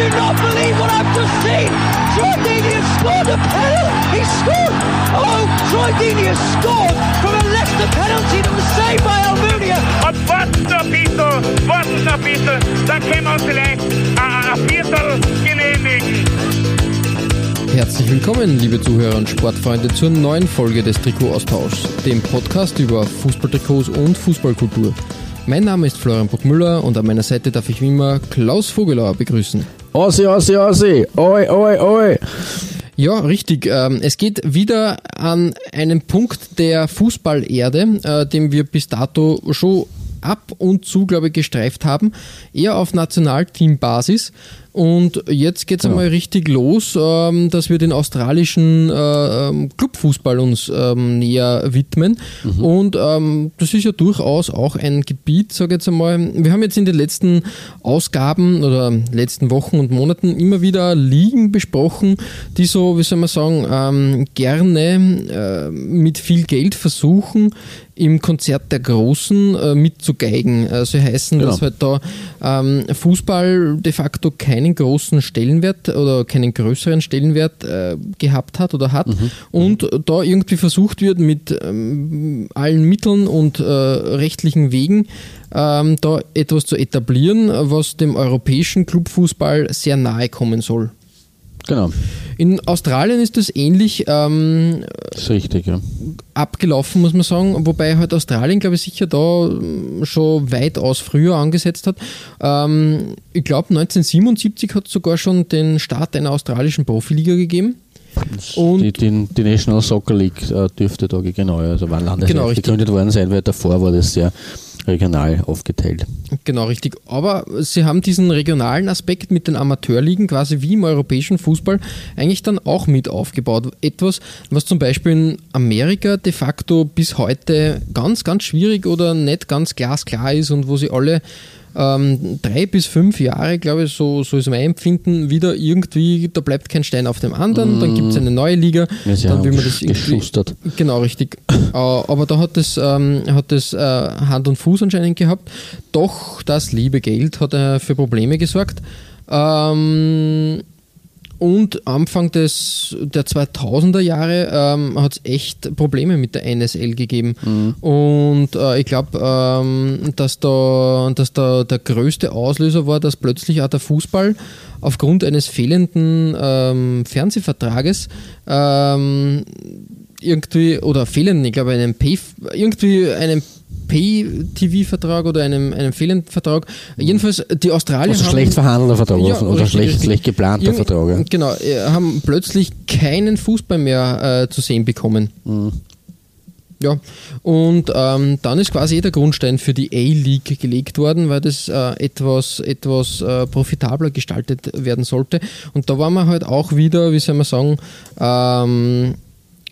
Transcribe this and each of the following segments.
I do not believe what I've just seen! Troy Deeney has scored a penalty! He scored! Oh, Troy Deeney has scored from a Leicester penalty that was saved by Almunia! Und warten noch ein bisschen, warten noch ein bisschen, dann können wir uns vielleicht ein, ein Viertel genehmigen. Herzlich willkommen, liebe Zuhörer und Sportfreunde, zur neuen Folge des Trikot-Austauschs, dem Podcast über Fußballtrikots und Fußballkultur. Mein Name ist Florian Bruckmüller und an meiner Seite darf ich wie immer Klaus Vogelauer begrüßen. Ossi, Ossi, Ossi, oi, oi, oi. Ja, richtig. Ähm, es geht wieder an einen Punkt der Fußballerde, äh, den wir bis dato schon ab und zu, glaube ich, gestreift haben, eher auf Nationalteambasis. Und jetzt geht's einmal richtig los, ähm, dass wir den australischen äh, ähm, Clubfußball uns ähm, näher widmen. Und ähm, das ist ja durchaus auch ein Gebiet, sage ich jetzt einmal. Wir haben jetzt in den letzten Ausgaben oder letzten Wochen und Monaten immer wieder Ligen besprochen, die so, wie soll man sagen, ähm, gerne äh, mit viel Geld versuchen, im Konzert der Großen äh, mitzugeigen. Also heißen, dass halt da ähm, Fußball de facto keinen großen Stellenwert oder keinen größeren Stellenwert äh, gehabt hat oder hat und da irgendwie versucht wird mit ähm, allen Mitteln und äh, rechtlichen Wegen ähm, da etwas zu etablieren, was dem europäischen Clubfußball sehr nahe kommen soll. Genau, In Australien ist das ähnlich ähm, das ist richtig, ja. abgelaufen, muss man sagen, wobei halt Australien, glaube ich, sicher da ähm, schon weitaus früher angesetzt hat. Ähm, ich glaube, 1977 hat es sogar schon den Start einer australischen Profiliga gegeben. Und Die, die, die National Soccer League äh, dürfte da genau, also war landesweit Genau, gegründet worden sein, weil davor war das sehr regional aufgeteilt. Genau, richtig. Aber sie haben diesen regionalen Aspekt mit den Amateurligen quasi wie im europäischen Fußball eigentlich dann auch mit aufgebaut. Etwas, was zum Beispiel in Amerika de facto bis heute ganz, ganz schwierig oder nicht ganz glasklar ist und wo sie alle ähm, drei bis fünf Jahre, glaube ich, so, so ist mein Empfinden, wieder irgendwie, da bleibt kein Stein auf dem anderen, dann gibt es eine neue Liga, Ja, dann will man das geschustert. Genau, richtig. Äh, Aber da hat es, ähm, hat äh, Hand und Fuß anscheinend gehabt. Doch das liebe Geld hat äh, für Probleme gesorgt. Ähm, und Anfang des, der 2000er Jahre ähm, hat es echt Probleme mit der NSL gegeben. Und äh, ich glaube, ähm, dass, da, dass da der größte Auslöser war, dass plötzlich auch der Fußball aufgrund eines fehlenden ähm, Fernsehvertrages ähm, irgendwie oder fehlenden, ich glaube, einem Pay, irgendwie einem Pay-TV-Vertrag oder einem, einem fehlenden Vertrag. Jedenfalls, die Australier Also haben schlecht verhandelter Vertrag Ja, oder schlecht, schlecht geplanter Vertrag. Ja. Genau, äh, haben plötzlich keinen Fußball mehr äh, zu sehen bekommen. Mhm. Ja, und ähm, dann ist quasi eh der Grundstein für die A-League gelegt worden, weil das äh, etwas, etwas äh, profitabler gestaltet werden sollte. Und da waren wir halt auch wieder, wie soll man sagen, ähm,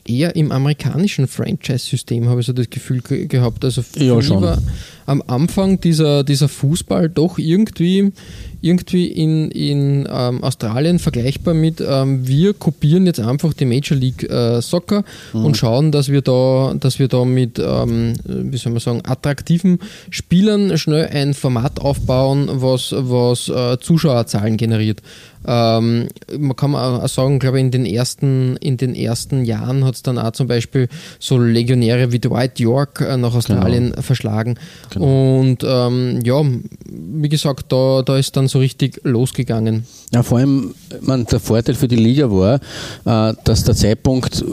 eher im amerikanischen Franchise-System, habe ich so das Gefühl ge gehabt. Also für Ja, schon. war am Anfang dieser, dieser Fußball doch irgendwie, irgendwie in, in ähm, Australien vergleichbar mit, ähm, wir kopieren jetzt einfach die Major League äh, Soccer und schauen, dass wir da, dass wir da mit, ähm, wie soll man sagen, attraktiven Spielern schnell ein Format aufbauen, was, was äh, Zuschauerzahlen generiert. Ähm, man kann auch sagen, glaube ich, in den ersten, in den ersten Jahren hat es dann auch zum Beispiel so Legionäre wie Dwight York äh, nach Australien verschlagen. Und ähm, ja, wie gesagt, da, da ist dann so richtig losgegangen. Ja, vor allem, man, der Vorteil für die Liga war, äh, dass der Zeitpunkt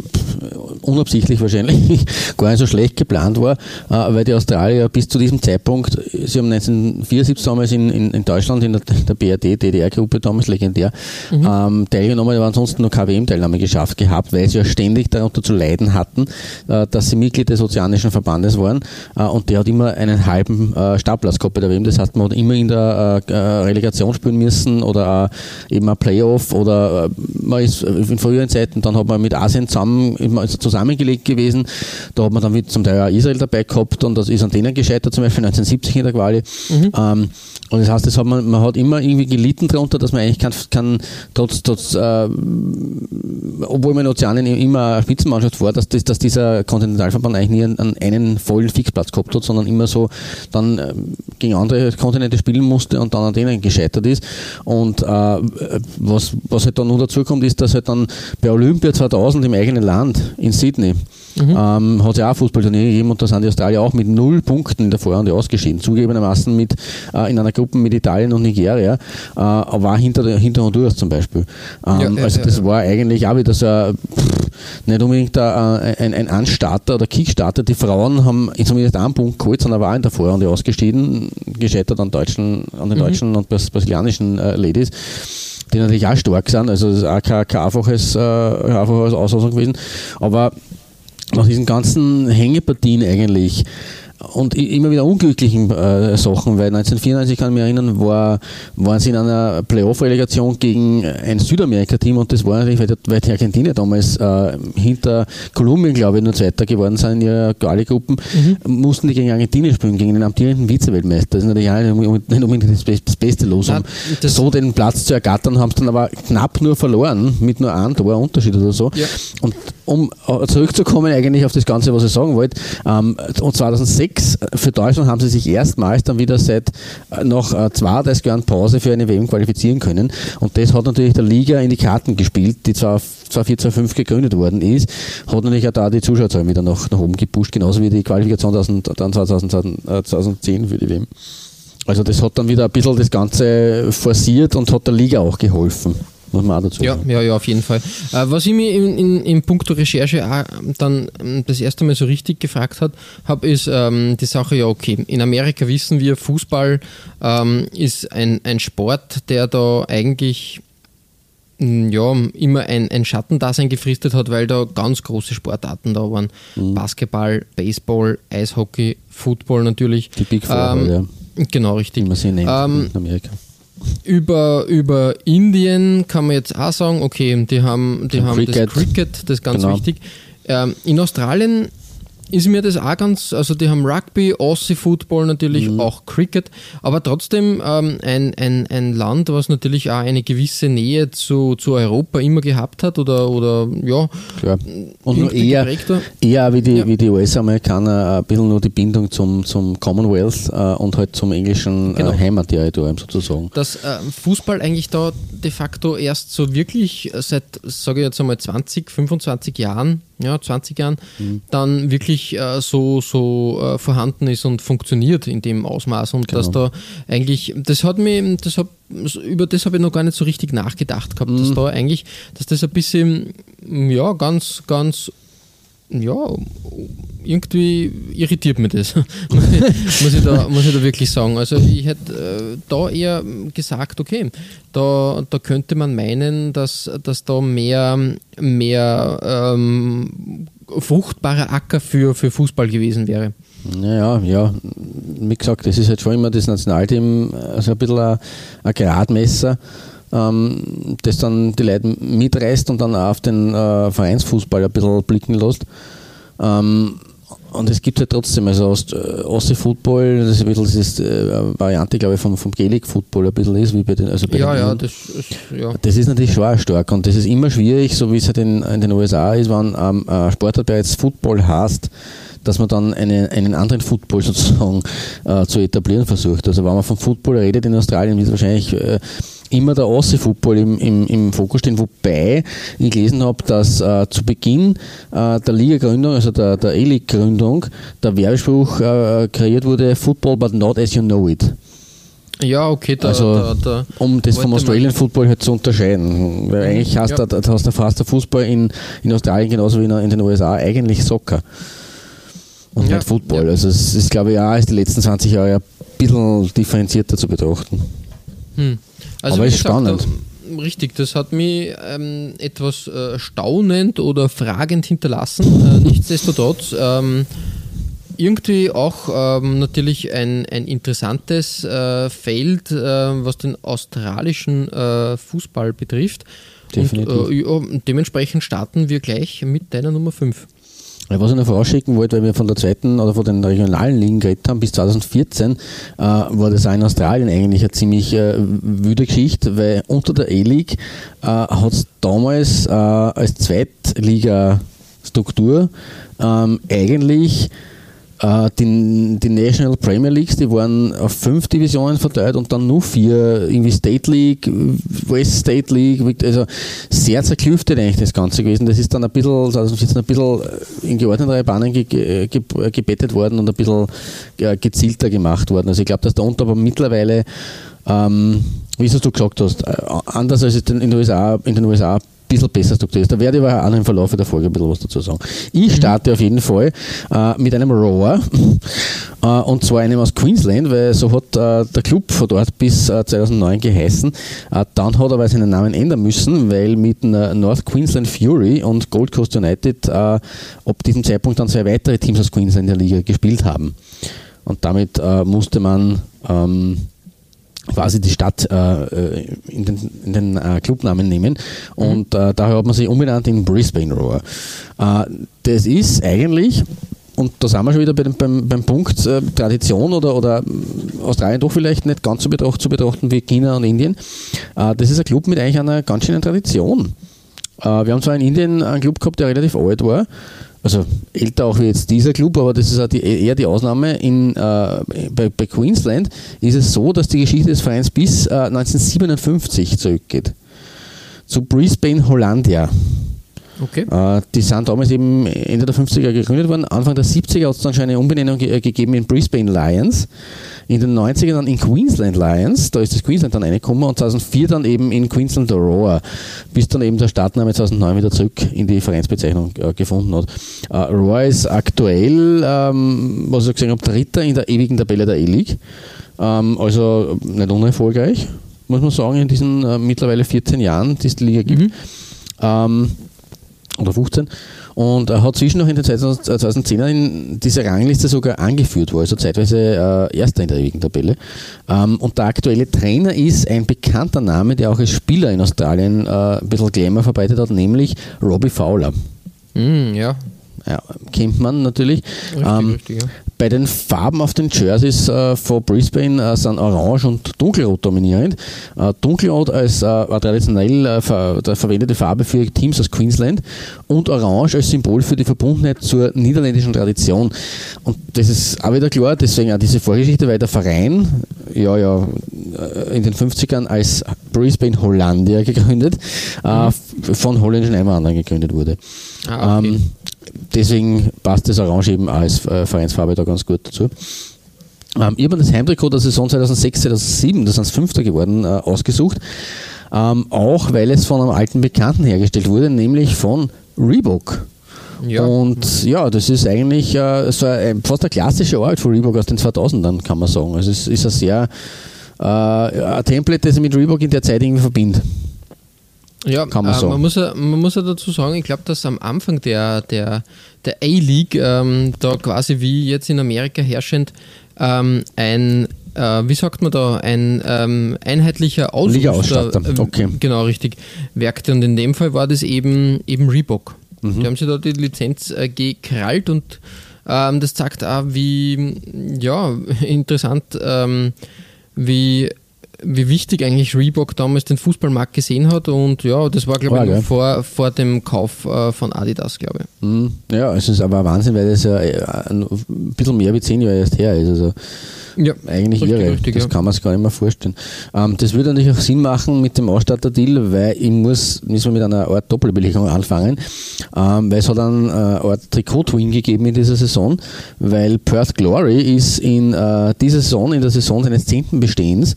unabsichtlich wahrscheinlich gar nicht so schlecht geplant war, äh, weil die Australier bis zu diesem Zeitpunkt, sie haben 1974 damals in, in, in Deutschland in der, der BRD, DDR-Gruppe damals legendär, ähm, teilgenommen, aber ansonsten nur KWM-Teilnahme geschafft gehabt, weil sie ja ständig da, darunter zu leiden hatten, äh, dass sie Mitglied des Ozeanischen Verbandes waren äh, und der hat immer einen halben äh, Startplatz gehabt bei der WM. Das heißt, man hat immer in der äh, Relegation spielen müssen oder eben ein Playoff oder man ist in früheren Zeiten, dann hat man mit Asien zusammen, zusammengelegt gewesen. Da hat man dann zum Teil auch Israel dabei gehabt und das ist an denen gescheitert, zum Beispiel 1970 in der Quali. Mhm. Ähm, und das heißt, das hat man, man hat immer irgendwie gelitten darunter, dass man eigentlich kann, kann trotz, trotz äh, obwohl man in Ozeanien immer eine Spitzenmannschaft war, dass, das, dass dieser Kontinentalverband eigentlich nie einen, einen vollen Fixplatz gehabt hat, sondern immer so dann äh, gegen andere Kontinente spielen musste und dann an denen gescheitert ist. Und äh, was, was halt dann noch dazu kommt, ist, dass halt dann bei Olympia 2000 im eigenen Land in Sydney Mhm. Ähm, hat ja auch Fußballturnier gegeben und da sind die Australier auch mit null Punkten in der Vorrunde ausgeschieden. Zugegebenermaßen mit, äh, in einer Gruppe mit Italien und Nigeria, äh, war hinter, hinter Honduras zum Beispiel. Ähm, ja, also das war eigentlich auch wieder so ein, pff, nicht unbedingt ein, ein, ein Anstarter oder Kickstarter. Die Frauen haben zumindest einen Punkt geholt, sondern war in der Vorrunde ausgeschieden, gescheitert an, deutschen, an den mhm. deutschen und brasilianischen äh, Ladies die natürlich auch stark sind, also das ist auch kein, kein einfaches, äh, einfaches Auslosung gewesen. Aber nach diesen ganzen Hängepartien eigentlich und immer wieder unglücklichen äh, Sachen, weil 1994 kann ich mich erinnern, war, waren sie in einer Playoff-Relegation gegen ein Südamerika-Team und das war natürlich, weil, weil die Argentinier damals äh, hinter Kolumbien, glaube ich, nur Zweiter geworden sind in ihrer Quali-Gruppen, mhm. mussten die gegen Argentinien spielen, gegen den amtierenden Vize-Weltmeister. Das ist natürlich auch nicht unbedingt das, das beste Los, um so den Platz zu ergattern, haben es dann aber knapp nur verloren, mit nur einem Tor Unterschied oder so. Ja. Und um äh, zurückzukommen eigentlich auf das Ganze, was ich sagen wollte, ähm, und 2006 6 für Deutschland haben sie sich erstmals dann wieder seit äh, noch äh, zwei, drei Jahren Pause für eine WM qualifizieren können. Und das hat natürlich der Liga in die Karten gespielt, die zwar 2004, 2005 gegründet worden ist, hat natürlich auch da die Zuschauerzahlen wieder nach, nach oben gepusht, genauso wie die Qualifikation dann 2010 für die WM. Also das hat dann wieder ein bisschen das Ganze forciert und hat der Liga auch geholfen muss man auch dazu ja, sagen. Ja, ja, auf jeden Fall. Äh, was ich mir in, in, in puncto Recherche auch dann ähm, das erste Mal so richtig gefragt habe, ist ähm, die Sache, ja, okay, in Amerika wissen wir, Fußball ähm, ist ein, ein Sport, der da eigentlich mm, ja, immer ein, ein Schattendasein gefristet hat, weil da ganz große Sportarten da waren. Mhm. Basketball, Baseball, Eishockey, Football natürlich. Die Big Four, ähm, ja. Genau, richtig. Wie man sie nennt ähm, in Amerika über, über Indien kann man jetzt auch sagen, okay, die haben, die haben Cricket. das Cricket, das ist ganz genau. wichtig. Ähm, in Australien ist mir das auch ganz, also die haben Rugby, Aussie Football natürlich, mhm. auch Cricket, aber trotzdem ähm, ein, ein, ein Land, was natürlich auch eine gewisse Nähe zu, zu Europa immer gehabt hat oder, oder ja. Klar. Und nur eher, eher wie die, ja. die US-Amerikaner ein bisschen nur die Bindung zum, zum Commonwealth äh, und halt zum englischen äh, genau. äh, Heimatterritorium sozusagen. Dass äh, Fußball eigentlich da de facto erst so wirklich seit, sage ich jetzt einmal 20, 25 Jahren ja, 20 Jahren, mhm. dann wirklich äh, so, so äh, vorhanden ist und funktioniert in dem Ausmaß. Und genau. dass da eigentlich, das hat mich, das hat, über das habe ich noch gar nicht so richtig nachgedacht gehabt, mhm. dass da eigentlich, dass das ein bisschen, ja, ganz, ganz ja, irgendwie irritiert mich das, muss, ich da, muss ich da wirklich sagen. Also ich hätte äh, da eher gesagt, okay, da, da könnte man meinen, dass, dass da mehr, mehr ähm, fruchtbarer Acker für, für Fußball gewesen wäre. Naja, ja, wie gesagt, das ist halt schon immer das Nationalteam, also ein bisschen ein, ein Gradmesser ähm, das dann die Leute mitreißt und dann auch auf den äh, Vereinsfußball ein bisschen blicken lässt. Ähm, und es gibt halt trotzdem, also äh, Football, das ist ein bisschen das äh, Variante, glaube ich, vom, vom Gaelic Football ein bisschen ist, wie bei den, also bei ja, den ja, das ist, ja. Das ist natürlich schon stark und das ist immer schwierig, so wie es halt in, in den USA ist, wenn ähm, ein Sportler, jetzt Football heißt, dass man dann eine, einen anderen Football sozusagen äh, zu etablieren versucht. Also wenn man vom Football redet in Australien, wird wahrscheinlich äh, immer der Aussie-Football im, im, im Fokus stehen, wobei ich gelesen habe, dass äh, zu Beginn äh, der Liga-Gründung, also der, der E-League-Gründung, der Werbespruch äh, kreiert wurde, Football but not as you know it. Ja, okay, da, also, da, da um das vom Australian Football halt zu unterscheiden. Weil mhm, eigentlich hast ja. du, hast du fast der Fußball in, in Australien genauso wie in den USA eigentlich Soccer und ja. nicht Football. Ja. Also es ist, glaube ich, auch ist die letzten 20 Jahre ein bisschen differenzierter zu betrachten. Hm. Also Aber ist gesagt, spannend. richtig, das hat mich ähm, etwas äh, staunend oder fragend hinterlassen. Äh, nichtsdestotrotz ähm, irgendwie auch ähm, natürlich ein, ein interessantes äh, Feld, äh, was den australischen äh, Fußball betrifft. Definitiv. Und, äh, ja, dementsprechend starten wir gleich mit deiner Nummer 5. Was ich noch vorausschicken wollte, weil wir von der zweiten oder von den regionalen Ligen geredet haben, bis 2014 äh, war das auch in Australien eigentlich eine ziemlich äh, wüde Geschichte, weil unter der E-League äh, hat es damals äh, als Zweitliga-Struktur ähm, eigentlich äh, die, die National Premier Leagues, die waren auf fünf Divisionen verteilt und dann nur vier, irgendwie State League, West State League, also sehr zerklüftet eigentlich das Ganze gewesen. Das ist dann ein bisschen, 2014 ein bisschen in geordnetere Bahnen ge, ge, gebettet worden und ein bisschen gezielter gemacht worden. Also ich glaube, dass da unter aber mittlerweile ähm, wie es du gesagt hast, äh, anders als in den USA, in den USA bisschen besser strukturiert ist. Da werde ich aber auch im Verlauf der Folge ein bisschen was dazu sagen. Ich mhm. starte auf jeden Fall äh, mit einem Rower äh, und zwar einem aus Queensland, weil so hat äh, der Club von dort bis 2009 äh, geheißen. Äh, dann hat er aber seinen Namen ändern müssen, weil mit North Queensland Fury und Gold Coast United äh, ab diesem Zeitpunkt dann zwei weitere Teams aus Queensland in der Liga gespielt haben. Und damit musste man ähm, quasi die Stadt äh, in den, in den äh, Clubnamen nehmen und äh, daher hat man sich umbenannt in Brisbane Roar. Äh, das ist eigentlich und da sind wir schon wieder bei dem, beim, beim Punkt äh, Tradition oder, oder Australien doch vielleicht nicht ganz so betracht, zu betrachten wie China und Indien. Äh, das ist ein Club mit eigentlich einer ganz schönen Tradition. wir haben zwar in Indien einen Club gehabt, der relativ alt war, also älter auch wie jetzt dieser Club, aber das ist auch die, eher die Ausnahme. In, äh, bei, bei, Queensland ist es so, dass die Geschichte des Vereins bis äh, 1957 zurückgeht. Zu Brisbane Hollandia. Okay. Äh, die sind damals eben Ende der 50er gegründet worden. Anfang der 70er hat es dann schon eine Umbenennung ge gegeben in Brisbane Lions. In den 90er dann in Queensland Lions. Da ist das Queensland dann reingekommen und 2004 dann eben in Queensland Aurora. Bis dann eben der Startname 2009 wieder zurück in die Vereinsbezeichnung äh, gefunden hat. Äh, Aurora ist aktuell, ähm, was ich gesehen habe, Dritter in der ewigen Tabelle der E-League. Ähm, also nicht unerfolgreich, muss man sagen, in diesen äh, mittlerweile 14 Jahren, die es die Liga gibt. Mhm. Ähm, oder 15 und er hat zwischen noch in den 2010er in dieser Rangliste sogar angeführt, war also zeitweise äh, Erster in der ewigen Tabelle. Ähm, und der aktuelle Trainer ist ein bekannter Name, der auch als Spieler in Australien äh, ein bisschen Glamour verbreitet hat, nämlich Robbie Fowler. Mm, ja, ja, kennt man natürlich. Richtig, ähm, richtig, ja. Bei den Farben auf den Jerseys äh, von Brisbane äh, sind Orange und Dunkelrot dominierend. Äh, Dunkelrot als traditionell ver verwendete Farbe für Teams aus Queensland und Orange als Symbol für die Verbundenheit zur niederländischen Tradition. Und das ist auch wieder klar, deswegen auch diese Vorgeschichte, weil der Verein ja, ja, in den 50ern als Brisbane Hollandia gegründet, mhm. von holländischen Einwanderern gegründet wurde. Ah, okay. ähm, deswegen passt das Orange eben als äh, Vereinsfarbe da ganz gut dazu. Ähm, ich habe das Heimtrikot der Saison 2006, 2007, das sind Fünfter geworden, äh, ausgesucht. Ähm, auch weil es von einem alten Bekannten hergestellt wurde, nämlich von Reebok. Ja. Und ja, das ist eigentlich äh, so ein, fast ein klassischer Ort von Reebok aus den 2000ern, kann man sagen. Also es ist ein sehr äh, ein Template, das ich mit Reebok in der Zeit irgendwie verbinde. Ja, kann man äh, sagen. Man muss, ja, man muss ja dazu sagen, ich glaube, dass am Anfang der, der, der A-League ähm, da quasi wie jetzt in Amerika herrschend ähm, ein äh, wie sagt man da, ein ähm, einheitlicher Ausrüster, äh, okay. genau richtig, werkte. Und in dem Fall war das eben, eben Reebok. Mhm. Die haben sich da die Lizenz äh, gekrallt und ähm, das zeigt auch, wie ja, interessant, ähm, wie wie wichtig eigentlich Reebok damals den Fußballmarkt gesehen hat und ja, das war glaube ich vor, vor dem Kauf äh, von Adidas, glaube ich. Mhm. Ja, es ist aber Wahnsinn, weil das ja äh, ein bisschen mehr wie zehn Jahre erst her ist. Also ja, eigentlich richtig, irre. Richtig, das ja. kann man sich gar nicht mehr vorstellen. Ähm, das würde natürlich auch Sinn machen mit dem Ausstatter-Deal, weil ich muss, müssen wir mit einer Art Doppelbelegung anfangen, ähm, weil es hat einen äh, Art Trikot-Twin gegeben in dieser Saison, weil Perth Glory ist in äh, dieser Saison, in der Saison seines zehnten Bestehens,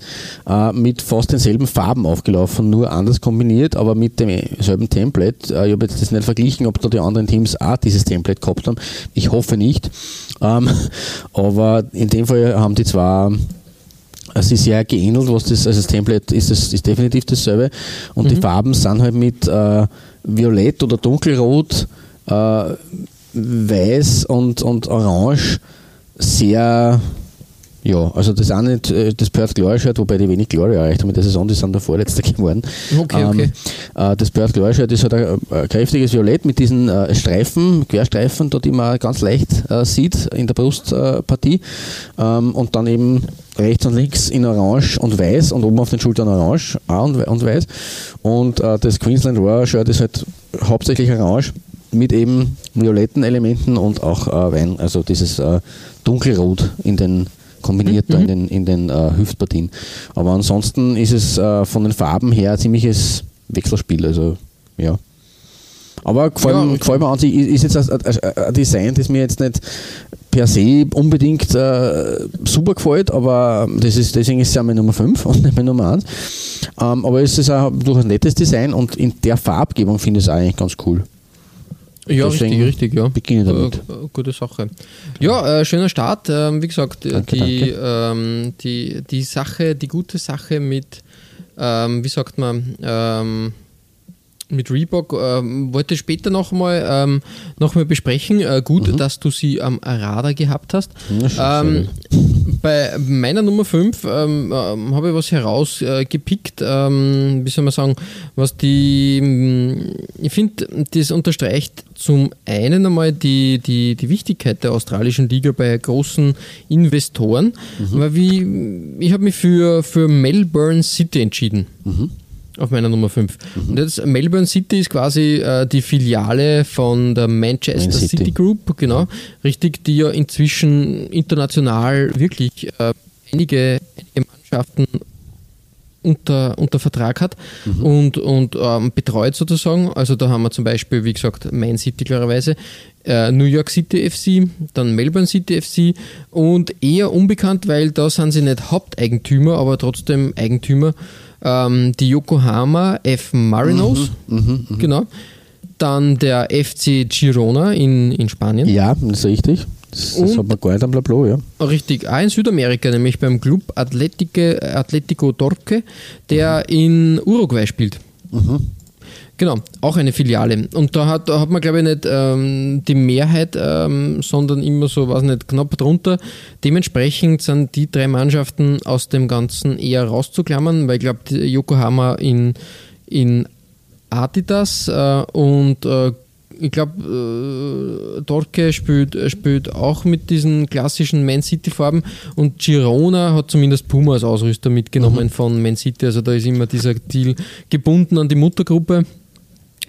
äh, mit fast denselben Farben aufgelaufen, nur anders kombiniert, aber mit demselben Template. Äh, ich habe jetzt das nicht verglichen, ob da die anderen Teams auch dieses Template gehabt haben. Ich hoffe nicht. Ähm, aber in dem Fall haben die zwar es ist sehr geähnelt, was das, also das Template ist, das, ist definitiv dasselbe. Und Mhm. die Farben sind halt mit äh, Violett oder Dunkelrot, äh, Weiß und, und Orange sehr, ja, also das eine, äh, das Perth Glory Shirt, wobei die wenig Glory erreicht haben in der Saison, die sind der Vorletzte geworden. Okay, okay. Ähm, äh, das Perth Glory Shirt ist halt ein, kräftiges Violett mit diesen äh, Streifen, Querstreifen, da die man ganz leicht sieht in der Brustpartie. Ähm, und dann eben rechts und links in Orange und Weiß und oben auf den Schultern Orange und, Weiß. Und äh, das Queensland Roar Shirt ist halt hauptsächlich Orange mit eben violetten Elementen und auch äh, Wein, also dieses äh, dunkelrot in den kombiniert da in den, in den äh, Hüftpartien. Aber ansonsten ist es äh, von den Farben her ein ziemliches Wechselspiel, also ja. Aber gefällt, Ja, gefällt mir an sich, ist jetzt ein, ein, ein Design, das mir jetzt nicht per se unbedingt äh, super gefällt, aber das ist, deswegen ist es ja meine Nummer 5 und nicht meine Nummer 1. Ähm, aber es ist auch durchaus ein nettes Design und in der Farbgebung finde ich es eigentlich ganz cool. Ja, Deswegen richtig, richtig, ja. beginne damit. Äh, gute Sache. Ja, äh, schöner Start. Ähm, wie gesagt, äh, Danke, die, ähm, die, die Sache, die gute Sache mit, ähm, wie sagt man, ähm, mit Reebok ähm, wollte ich später nochmal ähm, noch mal besprechen. Äh, gut, dass du sie am Radar gehabt hast. Ähm, bei meiner Nummer 5 ähm, ähm, habe ich was herausgepickt, äh, ähm, wie soll man sagen, was die, mh, ich finde, das unterstreicht zum einen einmal die, die, die Wichtigkeit der australischen Liga bei großen Investoren, weil wie, ich habe mich für, für Melbourne City entschieden auf meiner Nummer 5. Und jetzt Melbourne City ist quasi äh, die Filiale von der Manchester Man City. City. Group, genau, richtig, die ja inzwischen international wirklich äh, einige, einige Mannschaften unter, unter Vertrag hat und, und ähm, betreut sozusagen. Also da haben wir zum Beispiel, wie gesagt, Man City klarerweise, äh, New York City FC, dann Melbourne City FC und eher unbekannt, weil da sind sie nicht Haupteigentümer, aber trotzdem Eigentümer, ähm, die Yokohama F Marinos, genau. Dann der FC Girona in, in Spanien. Ja, das ist richtig. Das, das hat man nicht am Blablo, ja. Richtig, auch in Südamerika, nämlich beim Club Atletico Torque, der in Uruguay spielt. Genau, auch eine Filiale. Und da hat, da hat man, glaube ich, nicht ähm, die Mehrheit, ähm, sondern immer so, weiß nicht, knapp drunter. Dementsprechend sind die drei Mannschaften aus dem Ganzen eher rauszuklammern, weil ich glaube, Yokohama in, in Adidas äh, und äh, ich glaube, äh, Dorke spielt, spielt auch mit diesen klassischen Man City-Farben und Girona hat zumindest Puma als Ausrüster mitgenommen von Man City. Also da ist immer dieser Deal gebunden an die Muttergruppe.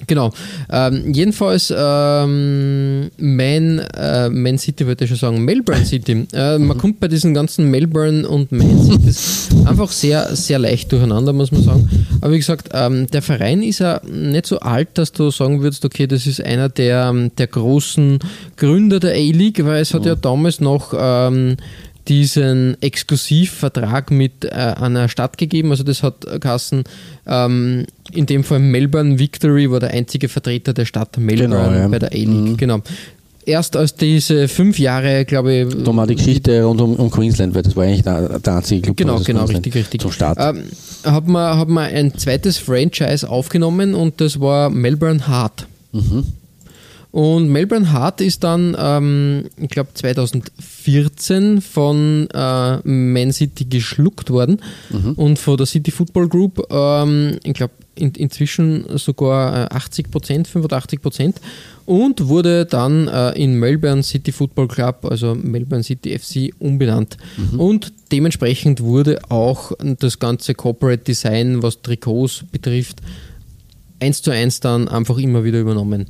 Genau. Ähm, jedenfalls ähm, Man, äh, Man City wollte ich schon sagen, Melbourne City. Äh, man kommt bei diesen ganzen Melbourne und Man Cities einfach sehr, sehr leicht durcheinander, muss man sagen. Aber wie gesagt, ähm, der Verein ist ja nicht so alt, dass du sagen würdest, okay, das ist einer der, der großen Gründer der A-League, weil es hat ja damals noch ähm, diesen Exklusivvertrag mit äh, einer Stadt gegeben. Also das hat Kassen, ähm, in dem Fall Melbourne Victory war der einzige Vertreter der Stadt Melbourne Genau, ja. bei der A-League. Mhm. Genau. Erst als diese fünf Jahre, glaube ich, Da mal die Geschichte rund um, um Queensland, weil das war eigentlich der, der einzige Club Genau, genau, Queensland richtig, richtig. zum Start. Ähm, hat, man, hat man ein zweites Franchise aufgenommen und das war Melbourne Heart. Mhm. Und Melbourne Heart ist dann, ähm, ich glaube, 2014 von äh, Man City geschluckt worden Mhm. und von der City Football Group, ähm, ich glaube, in, inzwischen sogar äh, 80 Prozent, 85 Prozent und wurde dann äh, in Melbourne City Football Club, also Melbourne City FC, umbenannt. Und dementsprechend wurde auch das ganze Corporate Design, was Trikots betrifft, eins zu eins dann einfach immer wieder übernommen.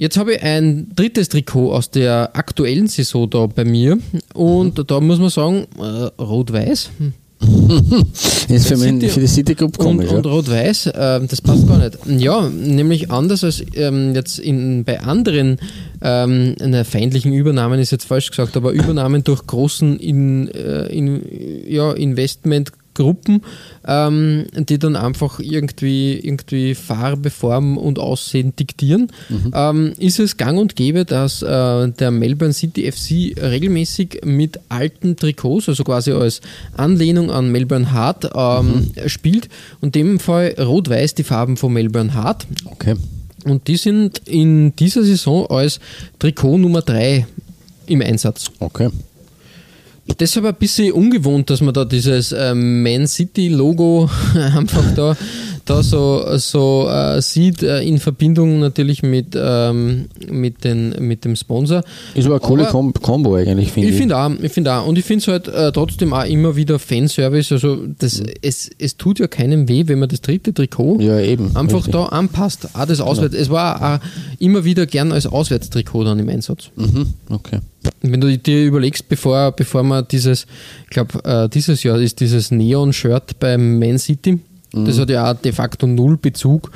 Jetzt habe ich ein drittes Trikot aus der aktuellen Saison da bei mir und da muss man sagen, äh, rot-weiß. Ist für, City- mich, für die City Group Und, komisch. und ja. rot-weiß, äh, das passt gar nicht. Ja, nämlich anders als ähm, jetzt in, bei anderen ähm, na, feindlichen Übernahmen ist jetzt falsch gesagt, aber Übernahmen durch großen in, äh, in, ja, Investment Gruppen, ähm, die dann einfach irgendwie, irgendwie Farbe, Form und Aussehen diktieren, Mhm. ähm, ist es gang und gäbe, dass äh, der Melbourne City FC regelmäßig mit alten Trikots, also quasi als Anlehnung an Melbourne Heart, ähm, Mhm. spielt. Und in dem Fall rot-weiß die Farben von Melbourne Heart. Okay. Und die sind in dieser Saison als Trikot Nummer 3 im Einsatz. Okay. Deshalb ein bisschen ungewohnt, dass man da dieses äh, Man City Logo einfach da, da so, so äh, sieht, äh, in Verbindung natürlich mit, ähm, mit, den, mit dem Sponsor. Ist aber eine coole Kom Kombo eigentlich, finde Ich ich. finde auch, ich finde auch. Und ich finde es halt äh, trotzdem auch immer wieder Fanservice. Also das, es, es tut ja keinem weh, wenn man das dritte Trikot Ja, eben. einfach Richtig. da anpasst. Auch das Auswärts. Es war auch immer wieder gern als Auswärtstrikot dann im Einsatz. Mhm. Okay. Wenn du dir überlegst, bevor, bevor man dieses, ich glaube, äh, dieses Jahr ist dieses Neon-Shirt beim Man City. Das Mhm. hat ja auch de facto null Bezug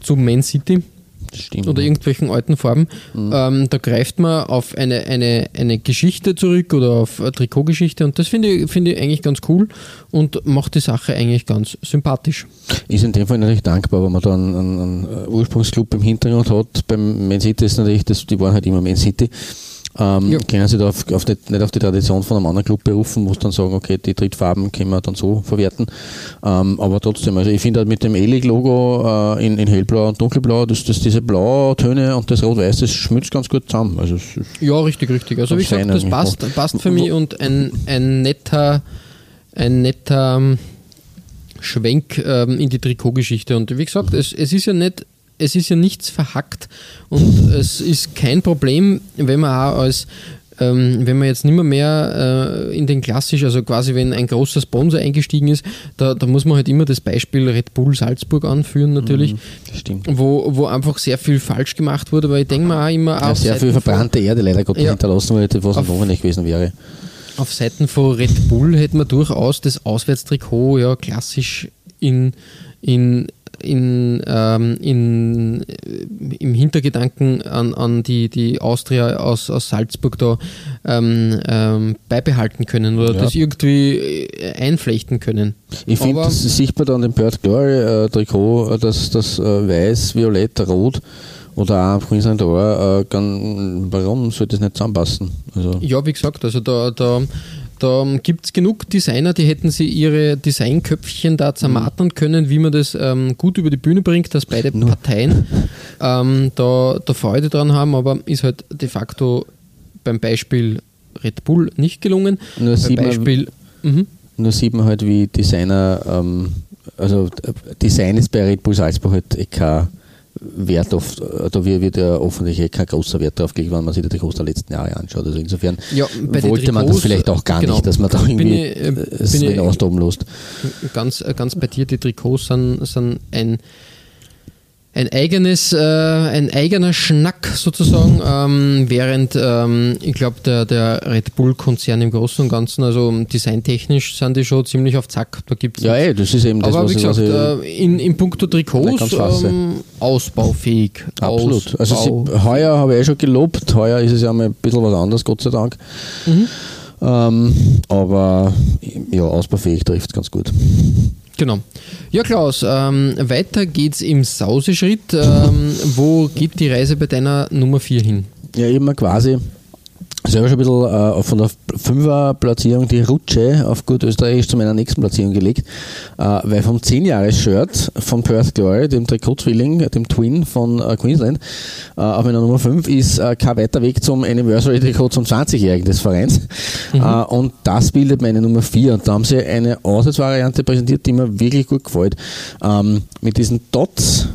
zum Man City Das stimmt. oder irgendwelchen alten Farben. Ähm, da greift man auf eine, eine, eine Geschichte zurück oder auf eine Trikotgeschichte und das finde ich, finde ich eigentlich ganz cool und macht die Sache eigentlich ganz sympathisch. Ist in dem Fall natürlich dankbar, wenn man da einen, einen, einen Ursprungsclub im Hintergrund hat. Beim Man City ist natürlich, das, die waren halt immer Man City. Ähm, Ja. Können sie da auf, auf die, nicht auf die Tradition von einem anderen Club berufen, muss dann sagen, okay, die Drittfarben können wir dann so verwerten. Ähm, aber trotzdem, also ich finde halt mit dem E-League-Logo äh, in, in hellblau und dunkelblau, das, das, diese Blautöne und das Rot-Weiß, das schmilzt ganz gut zusammen. Also Ja, richtig, richtig. Also wie gesagt, das passt, macht. passt für mich und ein, ein netter, ein netter ähm, Schwenk ähm, in die Trikotgeschichte. Und wie gesagt, es, es ist ja nicht, es ist ja nichts verhackt und es ist kein Problem, wenn man auch als ähm, wenn man jetzt nicht mehr, mehr äh, in den klassisch, also quasi wenn ein großer Sponsor eingestiegen ist, da, da muss man halt immer das Beispiel Red Bull Salzburg anführen natürlich, das stimmt. wo, wo einfach sehr viel falsch gemacht wurde, weil ich denke mir auch immer Ja, auf sehr viel Seiten von- verbrannte Erde leider Gottes Ja. hinterlassen, weil das was Auf- notwendig gewesen wäre. Auf Seiten von Red Bull hätte man durchaus das Auswärtstrikot ja klassisch in, in, in, ähm, in, äh, im Hintergedanken an, an die, die Austria aus, aus Salzburg da ähm, ähm, beibehalten können oder Ja. das irgendwie äh, einflechten können. Ich finde, das ist sichtbar dann im Perth Glory äh, Trikot, äh, dass das äh, weiß, violett, rot oder auch Queensland Roar, äh, warum sollte das nicht zusammenpassen? Also, Ja, wie gesagt, also da, da, da gibt es genug Designer, die hätten sie ihre Designköpfchen da zermartern können, wie man das ähm, gut über die Bühne bringt, dass beide Parteien ähm, da, da Freude dran haben, aber ist halt de facto beim Beispiel Red Bull nicht gelungen. Nur sieht man- Beispiel, mhm. nur sieht man halt, wie Designer, ähm, also äh, Design ist bei Red Bull Salzburg halt eh kein Wert äh, da wird ja offensichtlich eh kein großer Wert drauf gelegt, wenn man sich die Trikots der letzten Jahre anschaut. Also insofern Ja, wollte man das Trikots, vielleicht auch gar genau, nicht, dass man da irgendwie ich, äh, äh, es bin ich- ganz, äh, ganz bei dir, die Trikots sind, sind ein, ein eigenes, äh, ein eigener Schnack sozusagen, ähm, während ähm, ich glaube der, der Red Bull-Konzern im Großen und Ganzen, also designtechnisch sind die schon ziemlich auf Zack. Da gibt's Ja, ey, das ist eben das, aber was wie ich, gesagt, ich äh, in, in puncto Trikots ähm, ausbaufähig. Absolut. Also Ausbau- sie, heuer habe ich eh schon gelobt, heuer ist es ja mal ein bisschen was anderes, Gott sei Dank. Mhm. Ähm, aber ja, ausbaufähig trifft es ganz gut. Genau. Ja, Klaus, ähm, weiter geht's im Sauseschritt. Ähm, wo geht die Reise bei deiner Nummer 4 hin? Ja, eben quasi selber schon ein bisschen äh, von der Fünfer-Platzierung die Rutsche auf gut Österreichisch zu meiner nächsten Platzierung gelegt, äh, weil vom 10-Jahres-Shirt von Perth Glory, dem Trikot-Zwilling, dem Twin von äh, Queensland, äh, auf meiner Nummer 5 ist äh, kein weiter Weg zum Anniversary-Trikot zum 20-Jährigen des Vereins. Äh, und das bildet meine Nummer 4. Und da haben sie eine Auswärtsvariante präsentiert, die mir wirklich gut gefällt. Ähm, mit diesen Dots,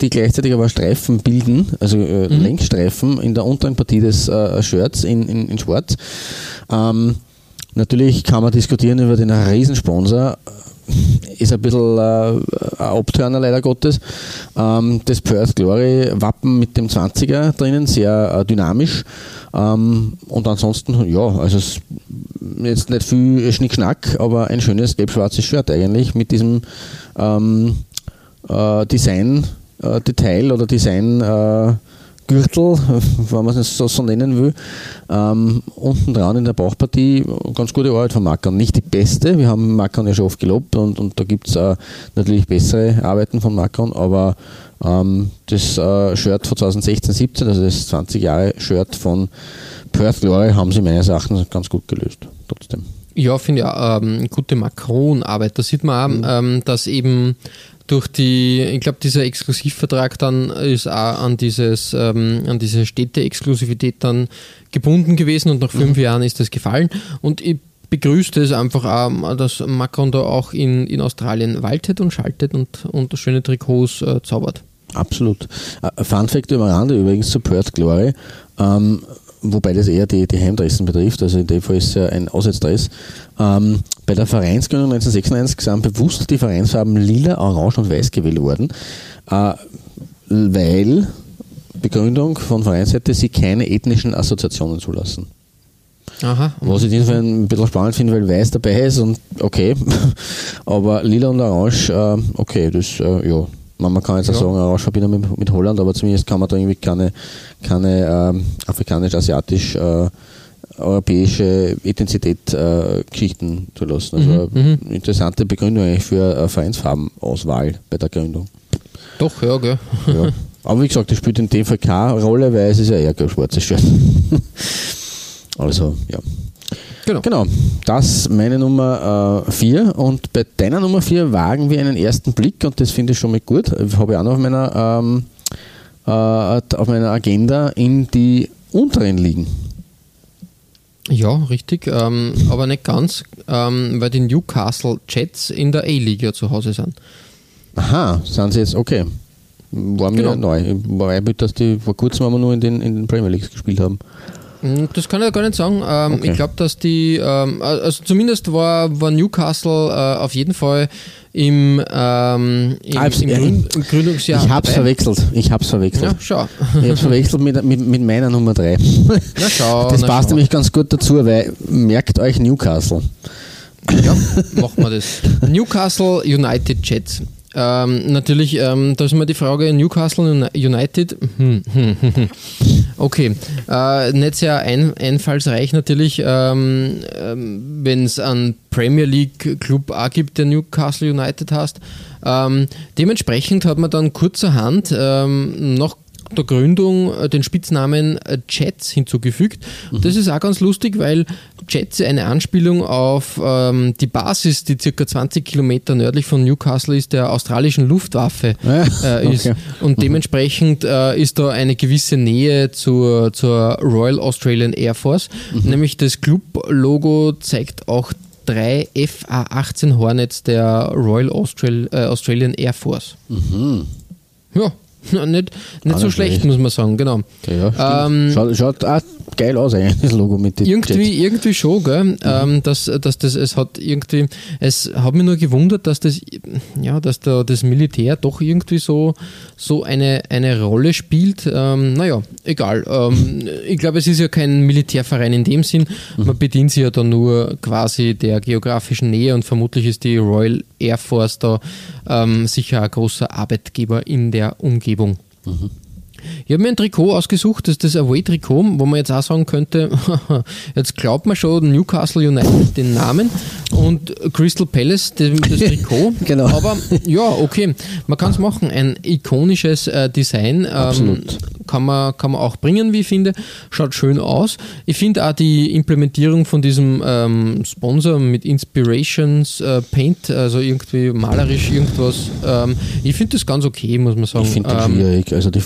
die gleichzeitig aber Streifen bilden, also äh, Längsstreifen in der unteren Partie des äh, Shirts in, in, in Schwarz. Ähm, natürlich kann man diskutieren über den Riesensponsor. Ist ein bisschen äh, ein Abturner leider Gottes. Ähm, das Perth Glory Wappen mit dem 20er drinnen, sehr äh, dynamisch. Ähm, und ansonsten, ja, also es, jetzt nicht viel Schnickschnack, aber ein schönes gelb-schwarzes Shirt eigentlich mit diesem ähm, äh, Design-Detail oder Design- äh, Gürtel, wenn man es so, nennen will. Ähm, unten dran in der Bauchpartie ganz gute Arbeit von Mackern. Nicht die beste, wir haben Mackern ja schon oft gelobt und, und da gibt es äh, natürlich bessere Arbeiten von Mackern, aber ähm, das äh, Shirt von 2016, 17, also das 20 Jahre Shirt von Perth Glory, haben sie meines Erachtens ganz gut gelöst. Trotzdem. Ja, finde ich auch ähm, gute Makronarbeit. Da sieht man auch, Mhm. ähm, dass eben durch die, ich glaube, dieser Exklusivvertrag dann ist auch an dieses, ähm, an diese Städte-Exklusivität dann gebunden gewesen und nach Mhm. fünf Jahren ist das gefallen. Und ich begrüße es einfach auch, dass Macron da auch in, in Australien waltet und schaltet und, und schöne Trikots äh, zaubert. Absolut. Äh, Fun Fact am Rande übrigens zu Perth Glory, ähm, wobei das eher die, die Heimdressen betrifft, also in dem Fall ist es ja ein Auswärtsdress. Ähm, bei der Vereinsgründung 1996 sind bewusst die Vereinsfarben lila, orange und weiß gewählt worden, äh, weil Begründung von Vereinsseite sie keine ethnischen Assoziationen zulassen. Aha. Was ich insofern ein bisschen spannend finde, weil weiß dabei ist und okay, aber lila und orange, äh, okay, das, äh, ja. Man kann jetzt auch Ja. sagen, orange verbinden mit, mit Holland, aber zumindest kann man da irgendwie keine, keine ähm, afrikanisch-asiatisch äh, europäische Ethnizität äh, Geschichten zulassen. Also Mhm, eine interessante Begründung eigentlich für äh, Vereinsfarbenauswahl bei der Gründung. Doch, ja, gell. Ja. Aber wie gesagt, das spielt in dem Fall keine Rolle, weil es ist ja eher kein schwarzes Shirt. also, ja. Genau. Genau, das meine Nummer 4 und bei deiner Nummer 4 wagen wir einen ersten Blick und das finde ich schon mal gut. Habe ich auch noch auf meiner, ähm, äh, auf meiner Agenda in die unteren Ligen. Ja, richtig, ähm, aber nicht ganz, ähm, weil die Newcastle Jets in der A-Liga zu Hause sind. Aha, sind sie jetzt, okay. War mir Genau. neu. War mit, dass die vor kurzem aber nur in den, in den Premier Leagues gespielt haben. Mm, Das kann ich gar nicht sagen. Ähm, Okay. Ich glaube, dass die, ähm, also zumindest war, war Newcastle äh, auf jeden Fall im, ähm, im, Ah, im, im Gründungsjahr. ich hab's dabei. verwechselt. Ich hab's verwechselt. Ja, schau. Ich hab's verwechselt mit, mit, mit meiner Nummer 3. Na schau. Das na passt schau. nämlich ganz gut dazu, weil merkt euch Newcastle. Ja, machen wir das. Newcastle United Jets. Ähm, natürlich, ähm, da ist mal die Frage, Newcastle Uni- United, okay, äh, nicht sehr ein, einfallsreich natürlich, ähm, ähm, wenn es einen Premier League Club auch gibt, der Newcastle United heißt. Ähm, dementsprechend hat man dann kurzerhand ähm, nach der Gründung äh, den Spitznamen äh, Jets hinzugefügt. Und Das ist auch ganz lustig, weil Jets eine Anspielung auf ähm, die Basis, die circa 20 Kilometer nördlich von Newcastle ist, der australischen Luftwaffe Ja, äh, ist. okay. Und dementsprechend äh, ist da eine gewisse Nähe zur, zur Royal Australian Air Force. Nämlich das Club-Logo zeigt auch drei FA-18 Hornets der Royal Austral äh, Australian Air Force. Ja, nicht, nicht so nicht schlecht, schlecht. muss man sagen, genau. Ja. Ähm, schaut, schaut auch geil aus eigentlich, das Logo mit den Irgendwie, Jets. irgendwie schon, gell? Mhm. Ähm, dass, dass das, es hat irgendwie, es hat mich nur gewundert, dass das, ja, dass da das Militär doch irgendwie so, so eine, eine Rolle spielt. Ähm, naja, egal. Ähm, ich glaube, es ist ja kein Militärverein in dem Sinn. Mhm. Man bedient sich ja dann nur quasi der geografischen Nähe und vermutlich ist die Royal Air Force da ähm, sicher ein großer Arbeitgeber in der Umgebung. Ich habe mir ein Trikot ausgesucht, das ist das Away-Trikot, wo man jetzt auch sagen könnte, jetzt glaubt man schon Newcastle United den Namen und Crystal Palace das Trikot. Genau. Aber ja, okay, man kann es machen. Ein ikonisches äh, Design ähm, Absolut. kann, man, kann man auch bringen, wie ich finde. Schaut schön aus. Ich finde auch die Implementierung von diesem ähm, Sponsor mit Inspirations äh, Paint, also irgendwie malerisch irgendwas, ähm, ich finde das ganz okay, muss man sagen. Ich finde das Ähm, schwierig. Also die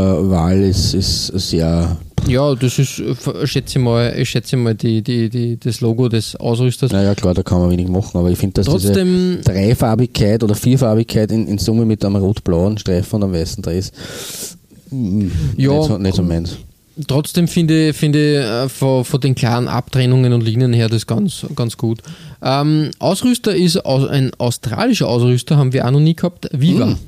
Farbwahl ist, ist sehr. ja, das ist, schätze ich mal, ich schätze mal die, die, die, das Logo des Ausrüsters. Naja, klar, da kann man wenig machen, aber ich finde, dass Trotzdem- diese Dreifarbigkeit oder Vierfarbigkeit in, in Summe mit einem rot-blauen Streifen und einem weißen Dress mm, Ja, nicht, so, nicht so meins. Trotzdem finde, finde äh, von, von den klaren Abtrennungen und Linien her das ganz, ganz gut. Ähm, Ausrüster ist aus, ein australischer Ausrüster, haben wir auch noch nie gehabt, Viva.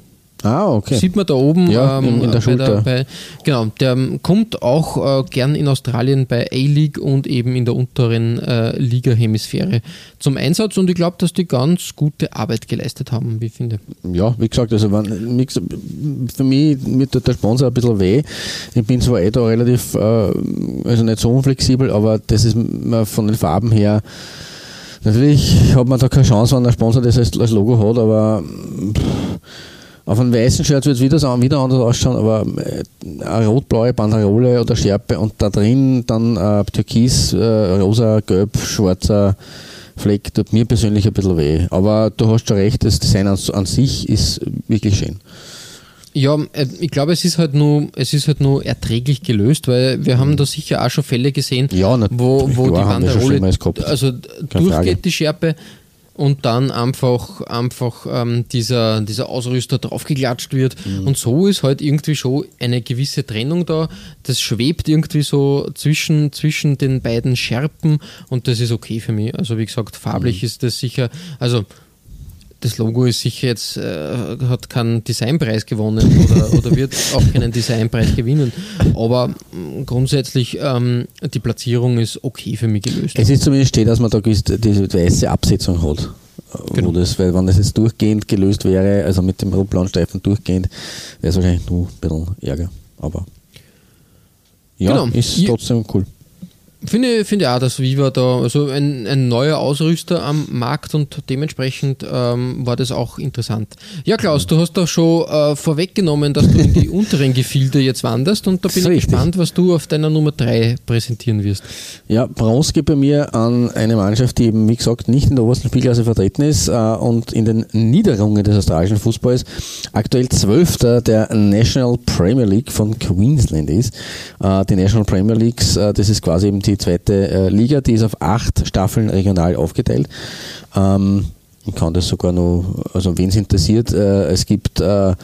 Ah, okay. Sieht man da oben Ja, ähm, in- in der Schulter. bei, genau, der kommt auch äh, gern in Australien bei A-League und eben in der unteren äh, Liga-Hemisphäre zum Einsatz und ich glaube, dass die ganz gute Arbeit geleistet haben, wie ich finde. Ja, wie gesagt, also wenn, für mich tut der Sponsor ein bisschen weh. Ich bin zwar eh da relativ, äh, also nicht so unflexibel, aber das ist von den Farben her, natürlich hat man da keine Chance, wenn der Sponsor das als, als Logo hat, aber pff, auf einem weißen Shirt wird es wieder, so- wieder anders ausschauen, aber äh, eine rot-blaue Banderole oder Schärpe und da drin dann äh, türkis, äh, rosa, gelb, schwarzer Fleck tut mir persönlich ein bisschen weh. Aber du hast schon recht, das Design an, an sich ist wirklich schön. Ja, äh, ich glaube, es ist halt nur, es ist halt nur erträglich gelöst, weil wir haben da sicher auch schon Fälle gesehen, Ja, wo, wo die Banderole also Keine durchgeht Frage. die Schärpe und dann einfach, einfach ähm, dieser, dieser Ausrüster draufgeklatscht wird. Mhm. Und so ist halt irgendwie schon eine gewisse Trennung da. Das schwebt irgendwie so zwischen, zwischen den beiden Schärpen und das ist okay für mich. Also wie gesagt, farblich Mhm. ist das sicher, also das Logo ist sicher jetzt, äh, hat keinen Designpreis gewonnen oder, oder wird auch keinen Designpreis gewinnen. Aber mh, grundsätzlich ähm, die Platzierung ist okay für mich gelöst. Es ist zumindest steht, dass man da diese weiße Absetzung hat. äh, Genau. Das, weil wenn das jetzt durchgehend gelöst wäre, also mit dem rot-blauen Streifen durchgehend, wäre es wahrscheinlich nur ein bisschen Ärger. Aber ja, Genau. ist trotzdem cool. Finde, finde auch, dass Viva da, also ein, ein neuer Ausrüster am Markt und dementsprechend ähm, war das auch interessant. Ja, Klaus, du hast doch schon äh, vorweggenommen, dass du in die unteren Gefilde jetzt wanderst und da bin ich gespannt, was du auf deiner Nummer 3 präsentieren wirst. Ja, Bronze geht bei mir an eine Mannschaft, die eben, wie gesagt, nicht in der obersten Spielklasse vertreten ist äh, und in den Niederungen des australischen Fußballs aktuell Zwölfter der National Premier League von Queensland ist. Äh, die National Premier Leagues, äh, das ist quasi eben die zweite äh, Liga, die ist auf acht Staffeln regional aufgeteilt. Ähm, ich kann das sogar noch, also wen es interessiert, äh, es gibt äh,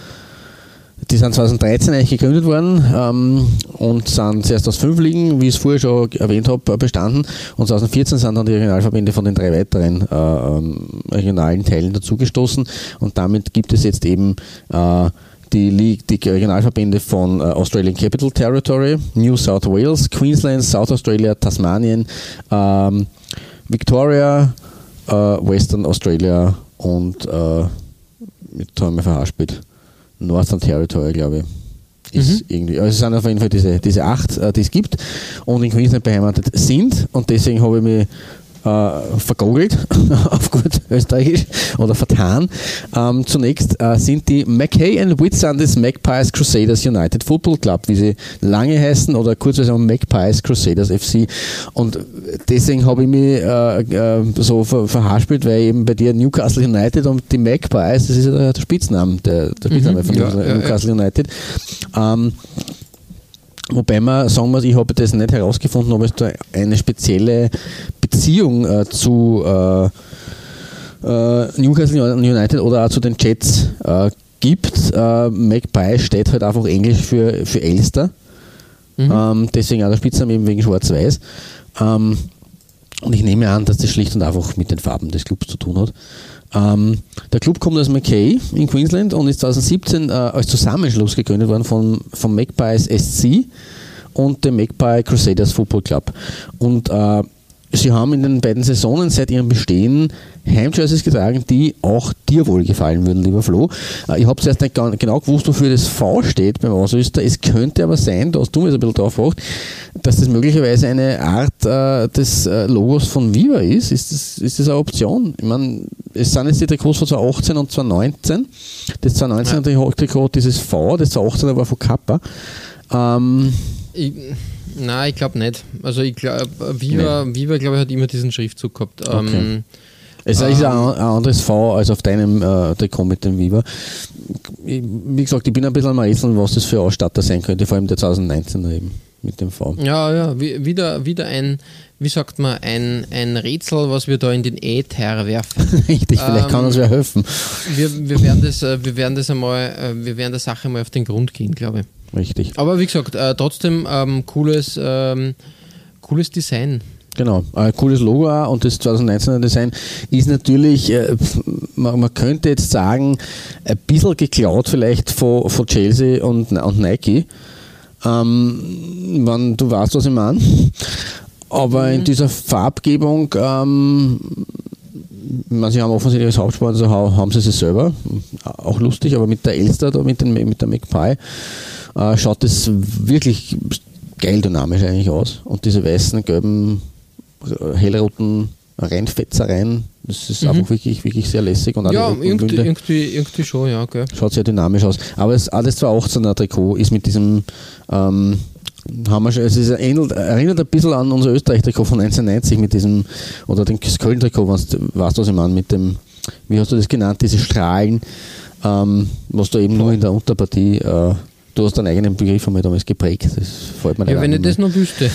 die sind 2013 eigentlich gegründet worden ähm, und sind zuerst aus fünf Ligen, wie ich es vorher schon erwähnt habe, bestanden. Und 2014 sind dann die Regionalverbände von den drei weiteren äh, ähm, regionalen Teilen dazugestoßen. Und damit gibt es jetzt eben äh, die, League, die Regionalverbände von äh, Australian Capital Territory, New South Wales, Queensland, South Australia, Tasmanien, ähm, Victoria, äh, Western Australia und äh, jetzt haben wir verhaspelt. Northern Territory, glaube ich. Ist irgendwie, also es sind auf jeden Fall diese, diese acht, äh, die es gibt und in Queensland beheimatet sind und deswegen habe ich mich äh, vergogelt, auf gut österreichisch, oder vertan. Ähm, zunächst äh, sind die Mackay and Whitsundays Magpies Crusaders United Football Club, wie sie lange heißen, oder kurzerhand Magpies Crusaders FC. Und deswegen habe ich mich äh, äh, so ver verhaspelt, weil eben bei dir Newcastle United und die Magpies, das ist ja der, Spitzname, der, der Spitzname von ja, ja, ja. Newcastle United. Ähm, Wobei man sagen muss, ich habe das nicht herausgefunden, ob es da eine spezielle Beziehung äh, zu äh, äh, Newcastle United oder auch zu den Jets äh, gibt. Äh, Magpie steht halt einfach Englisch für, für Elster. Ähm, deswegen auch der Spitzname eben wegen Schwarz-Weiß. Ähm, und ich nehme an, dass das schlicht und einfach mit den Farben des Clubs zu tun hat. Ähm, der Club kommt aus Mackay in Queensland und ist 2017 äh, als Zusammenschluss gegründet worden von, vom Magpies SC und dem Magpie Crusaders Football Club. Und äh, sie haben in den beiden Saisonen seit ihrem Bestehen Heimjerseys getragen, die auch dir wohl gefallen würden, lieber Flo. Äh, Ich habe zuerst nicht genau gewusst, wofür das V steht beim Ausrüster. Es könnte aber sein, da hast du mir jetzt ein bisschen drauf gebracht, dass das möglicherweise eine Art äh, des äh, Logos von Viva ist. Ist das, ist das eine Option? Ich meine, es sind jetzt die Trikots von 2018 und 2019. Das 2019 ja. Trikot, dieses V, das 2018 war von Kappa. Ähm, Ich, nein, ich glaube nicht. Also ich glaube, Viva, Viva glaube ich, hat immer diesen Schriftzug gehabt. Ähm, Es ist ein, ein anderes V als auf deinem äh, Trikot mit dem Viva. Ich, wie gesagt, ich bin ein bisschen am Rätseln, was das für Ausstatter sein könnte, vor allem der 2019er eben mit dem V. ja, ja, wie- wieder, wieder ein, wie sagt man, ein, ein Rätsel, was wir da in den Äther werfen. Richtig, vielleicht kann Ähm, uns wer helfen. Wir, wir, werden das, äh, wir werden das einmal, äh, wir werden der Sache mal auf den Grund gehen, glaube ich. Richtig. Aber wie gesagt, äh, trotzdem ähm, cooles, ähm, cooles Design. Genau, ein cooles Logo auch und das 2019er Design ist natürlich, äh, man, man, könnte jetzt sagen, ein bisschen geklaut vielleicht von, von Chelsea und, und Nike. Ähm, wenn du weißt, was ich meine. Aber mhm. in dieser Farbgebung, ähm, man, sie haben offensichtlich als Hauptsponsor, haben sie es selber, auch lustig, aber mit der Elster, da, mit, den, mit der McPie, äh, schaut es wirklich geil dynamisch eigentlich aus. Und diese weißen, gelben hellroten Rennfetzereien. Das ist mhm. einfach wirklich, wirklich sehr lässig. Und ja, irgendwie, irgendwie, irgendwie schon, ja. Gell. Schaut sehr dynamisch aus. Aber das, alles 218er Trikot ist mit diesem, ähm, haben wir schon, es ist ähnelt, erinnert ein bisschen an unser Österreich-Trikot von 1990 mit diesem, oder dem Köln-Trikot, weißt du, was ich meine, mit dem, wie hast du das genannt, diese Strahlen, ähm, was du eben nur in der Unterpartie äh, Du hast deinen eigenen Begriff einmal damals geprägt. Das fällt mir Ja, wenn ich das noch wüsste.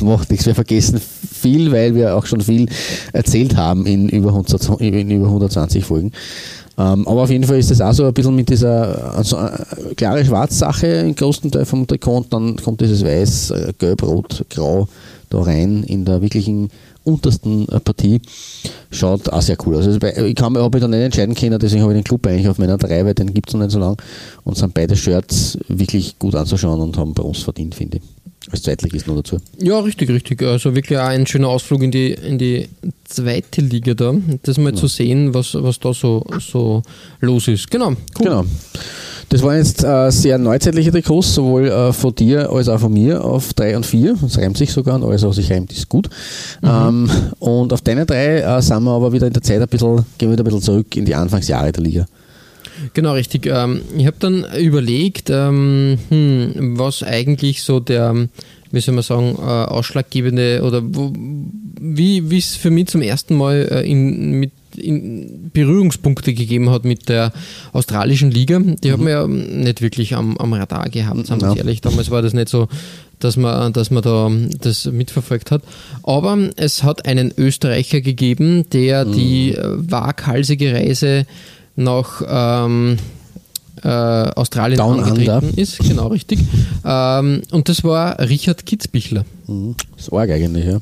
Macht nichts. Wir vergessen viel, weil wir auch schon viel erzählt haben in über, 100, in über 120 Folgen. Ähm, aber auf jeden Fall ist das auch so ein bisschen mit dieser also, äh, klare Schwarz-Sache im großen Teil vom Trikot und dann kommt dieses Weiß, äh, Gelb, Rot, Grau da rein in der wirklichen untersten äh, Partie. Schaut auch sehr cool aus. Also ich kann habe mich dann nicht entscheiden können, deswegen habe ich den Club eigentlich auf meiner drei, weil den gibt es noch nicht so lange. Und sind beide Shirts wirklich gut anzuschauen und haben bei uns verdient, finde ich. Als Zweitligist noch dazu. Ja, richtig, richtig. Also wirklich auch ein schöner Ausflug in die, in die zweite Liga da. Das mal ja. zu sehen, was, was da so, so los ist. Genau, cool. Genau. Das waren jetzt äh, sehr neuzeitliche Trikots, sowohl äh, von dir als auch von mir auf 3 und 4. Das reimt sich sogar und alles, was sich reimt, ist gut. Mhm. Ähm, und auf deine drei äh, sind wir aber wieder in der Zeit ein bisschen, gehen wir wieder ein bisschen zurück in die Anfangsjahre der Liga. Genau, richtig. Ähm, ich habe dann überlegt, ähm, hm, was eigentlich so der, wie soll man sagen, äh, ausschlaggebende oder wie es für mich zum ersten Mal äh, in, mit Berührungspunkte gegeben hat mit der australischen Liga. Die mhm. haben wir ja nicht wirklich am, am Radar gehabt, sagen wir ja. ehrlich. Damals war das nicht so, dass man, dass man da das mitverfolgt hat. Aber es hat einen Österreicher gegeben, der mhm. die äh, waghalsige Reise nach ähm, äh, Australien Down angetreten under. ist. Genau, richtig. Ähm, und das war Richard Kitzbichler. Mhm. Das ist arg eigentlich, ja.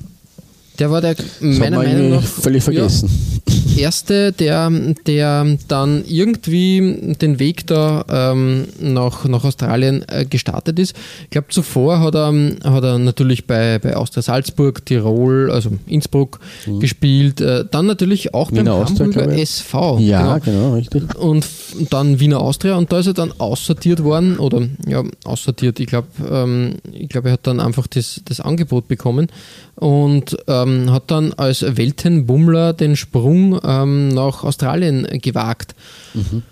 Der war der meiner Meinung nach völlig vergessen. Ja, erste, der, der dann irgendwie den Weg da ähm, nach, nach Australien äh, gestartet ist. Ich glaube, zuvor hat er, hat er natürlich bei, bei Austria Salzburg, Tirol, also Innsbruck mhm. gespielt. Äh, dann natürlich auch Wiener beim Austria, Hamburger SV. Ja, genau. genau, richtig. Und dann Wiener Austria und da ist er dann aussortiert worden oder ja, aussortiert. Ich glaube, ähm, ich glaub, er hat dann einfach das, das Angebot bekommen und ähm, hat dann als Weltenbummler den Sprung ähm, nach Australien gewagt. Mhm.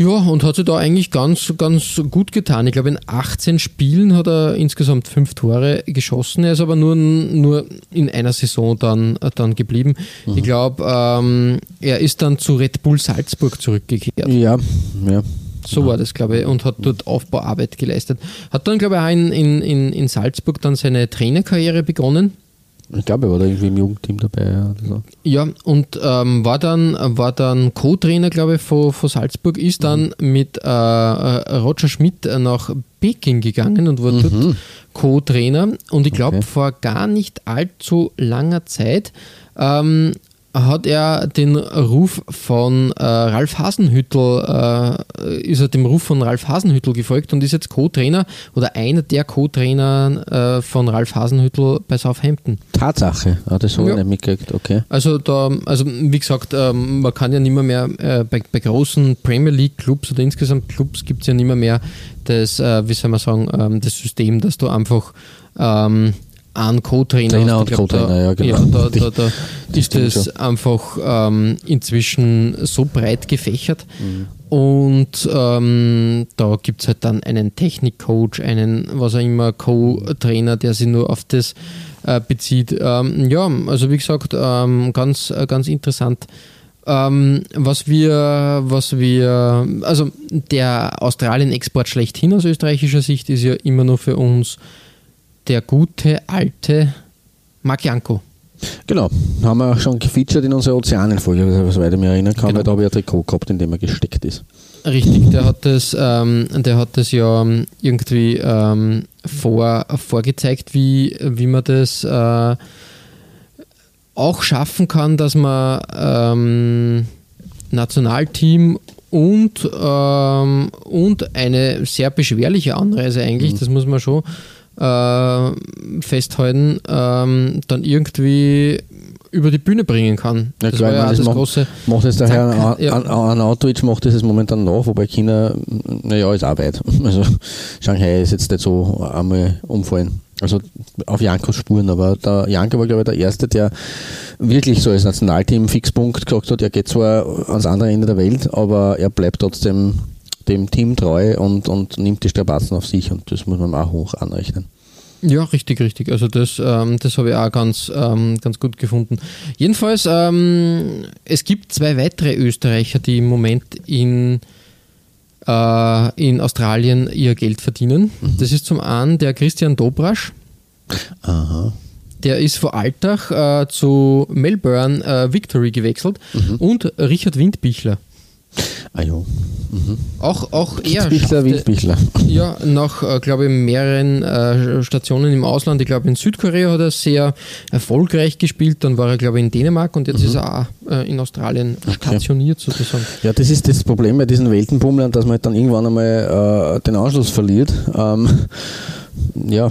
Ja, und hat sich da eigentlich ganz, ganz gut getan. Ich glaube, in 18 Spielen hat er insgesamt fünf Tore geschossen. Er ist aber nur, nur in einer Saison dann, dann geblieben. Mhm. Ich glaube, ähm, er ist dann zu Red Bull Salzburg zurückgekehrt. Ja, ja. So war das, glaube ich, und hat dort Aufbauarbeit geleistet. Hat dann, glaube ich, auch in, in, in Salzburg dann seine Trainerkarriere begonnen. Ich glaube, er war da irgendwie im Jugendteam dabei. So. Ja, und ähm, war dann, war dann Co-Trainer, glaube ich, von, von Salzburg, ist dann mhm. mit äh, äh Roger Schmidt nach Peking gegangen und war mhm. dort Co-Trainer. Und ich glaube, okay. vor gar nicht allzu langer Zeit ähm, hat er den Ruf von äh, Ralf Hasenhüttel, äh, ist er dem Ruf von Ralf Hasenhüttel gefolgt und ist jetzt Co-Trainer oder einer der Co-Trainer äh, von Ralf Hasenhüttel bei Southampton. Tatsache, ah, das habe ich nicht mitgekriegt, okay. Also da, also wie gesagt, ähm, man kann ja nicht mehr, mehr äh, bei, bei, großen Premier League Clubs oder insgesamt Clubs gibt es ja nicht mehr, mehr das, äh, wie soll man sagen, ähm, das System, dass du einfach ähm, einen Co-Trainer. Trainer und Co-Trainer, ja, genau. Ja, da, da, da ist es einfach ähm, inzwischen so breit gefächert. Mhm. Und ähm, da gibt es halt dann einen Technikcoach, einen, was auch immer, Co-Trainer, der sich nur auf das äh, bezieht. Ähm, ja, also wie gesagt, ähm, ganz, äh, ganz interessant. Ähm, was wir, was wir, also der Australien-Export schlechthin aus österreichischer Sicht ist ja immer nur für uns der gute alte Magianko. Genau, haben wir schon gefeatured in unserer Ozeanenfolge, soweit ich mich erinnern kann, genau. weil da habe ich ein Trikot gehabt, in dem er gesteckt ist. Richtig, der hat das, ähm, der hat das ja irgendwie ähm, vor, vorgezeigt, wie, wie man das äh, auch schaffen kann, dass man ähm, Nationalteam und, ähm, und eine sehr beschwerliche Anreise eigentlich, mhm. das muss man schon äh, festhalten, ähm, dann irgendwie über die Bühne bringen kann. Ja, das klar, war ja das, das macht, große. Macht es daher ja. Arnautovic macht das momentan nach, wobei China, naja, ist auch weit. Also Shanghai ist jetzt nicht so einmal umfallen. Also auf Jankos Spuren, aber der Janko war, glaube ich, der Erste, der wirklich so als Nationalteam Fixpunkt gesagt hat, er geht zwar ans andere Ende der Welt, aber er bleibt trotzdem dem Team treu und, und nimmt die Strapazen auf sich und das muss man auch hoch anrechnen. Ja, richtig, richtig. Also das, ähm, das habe ich auch ganz, ähm, ganz gut gefunden. Jedenfalls, ähm, es gibt zwei weitere Österreicher, die im Moment in, äh, in Australien ihr Geld verdienen. Mhm. Das ist zum einen der Christian Dobrasch. Aha. Der ist vor Alltag äh, zu Melbourne äh, Victory gewechselt mhm. und Richard Windbichler. Ah jo. Mhm. Auch, auch er Bichler, Windbichler. Ja, nach, äh, glaube ich, mehreren äh, Stationen im Ausland. Ich glaube, in Südkorea hat er sehr erfolgreich gespielt. Dann war er, glaube ich, in Dänemark und jetzt mhm. ist er auch äh, in Australien okay. stationiert sozusagen. Ja, das ist das Problem bei diesen Weltenbummlern, dass man halt dann irgendwann einmal äh, den Anschluss verliert. Ähm, ja,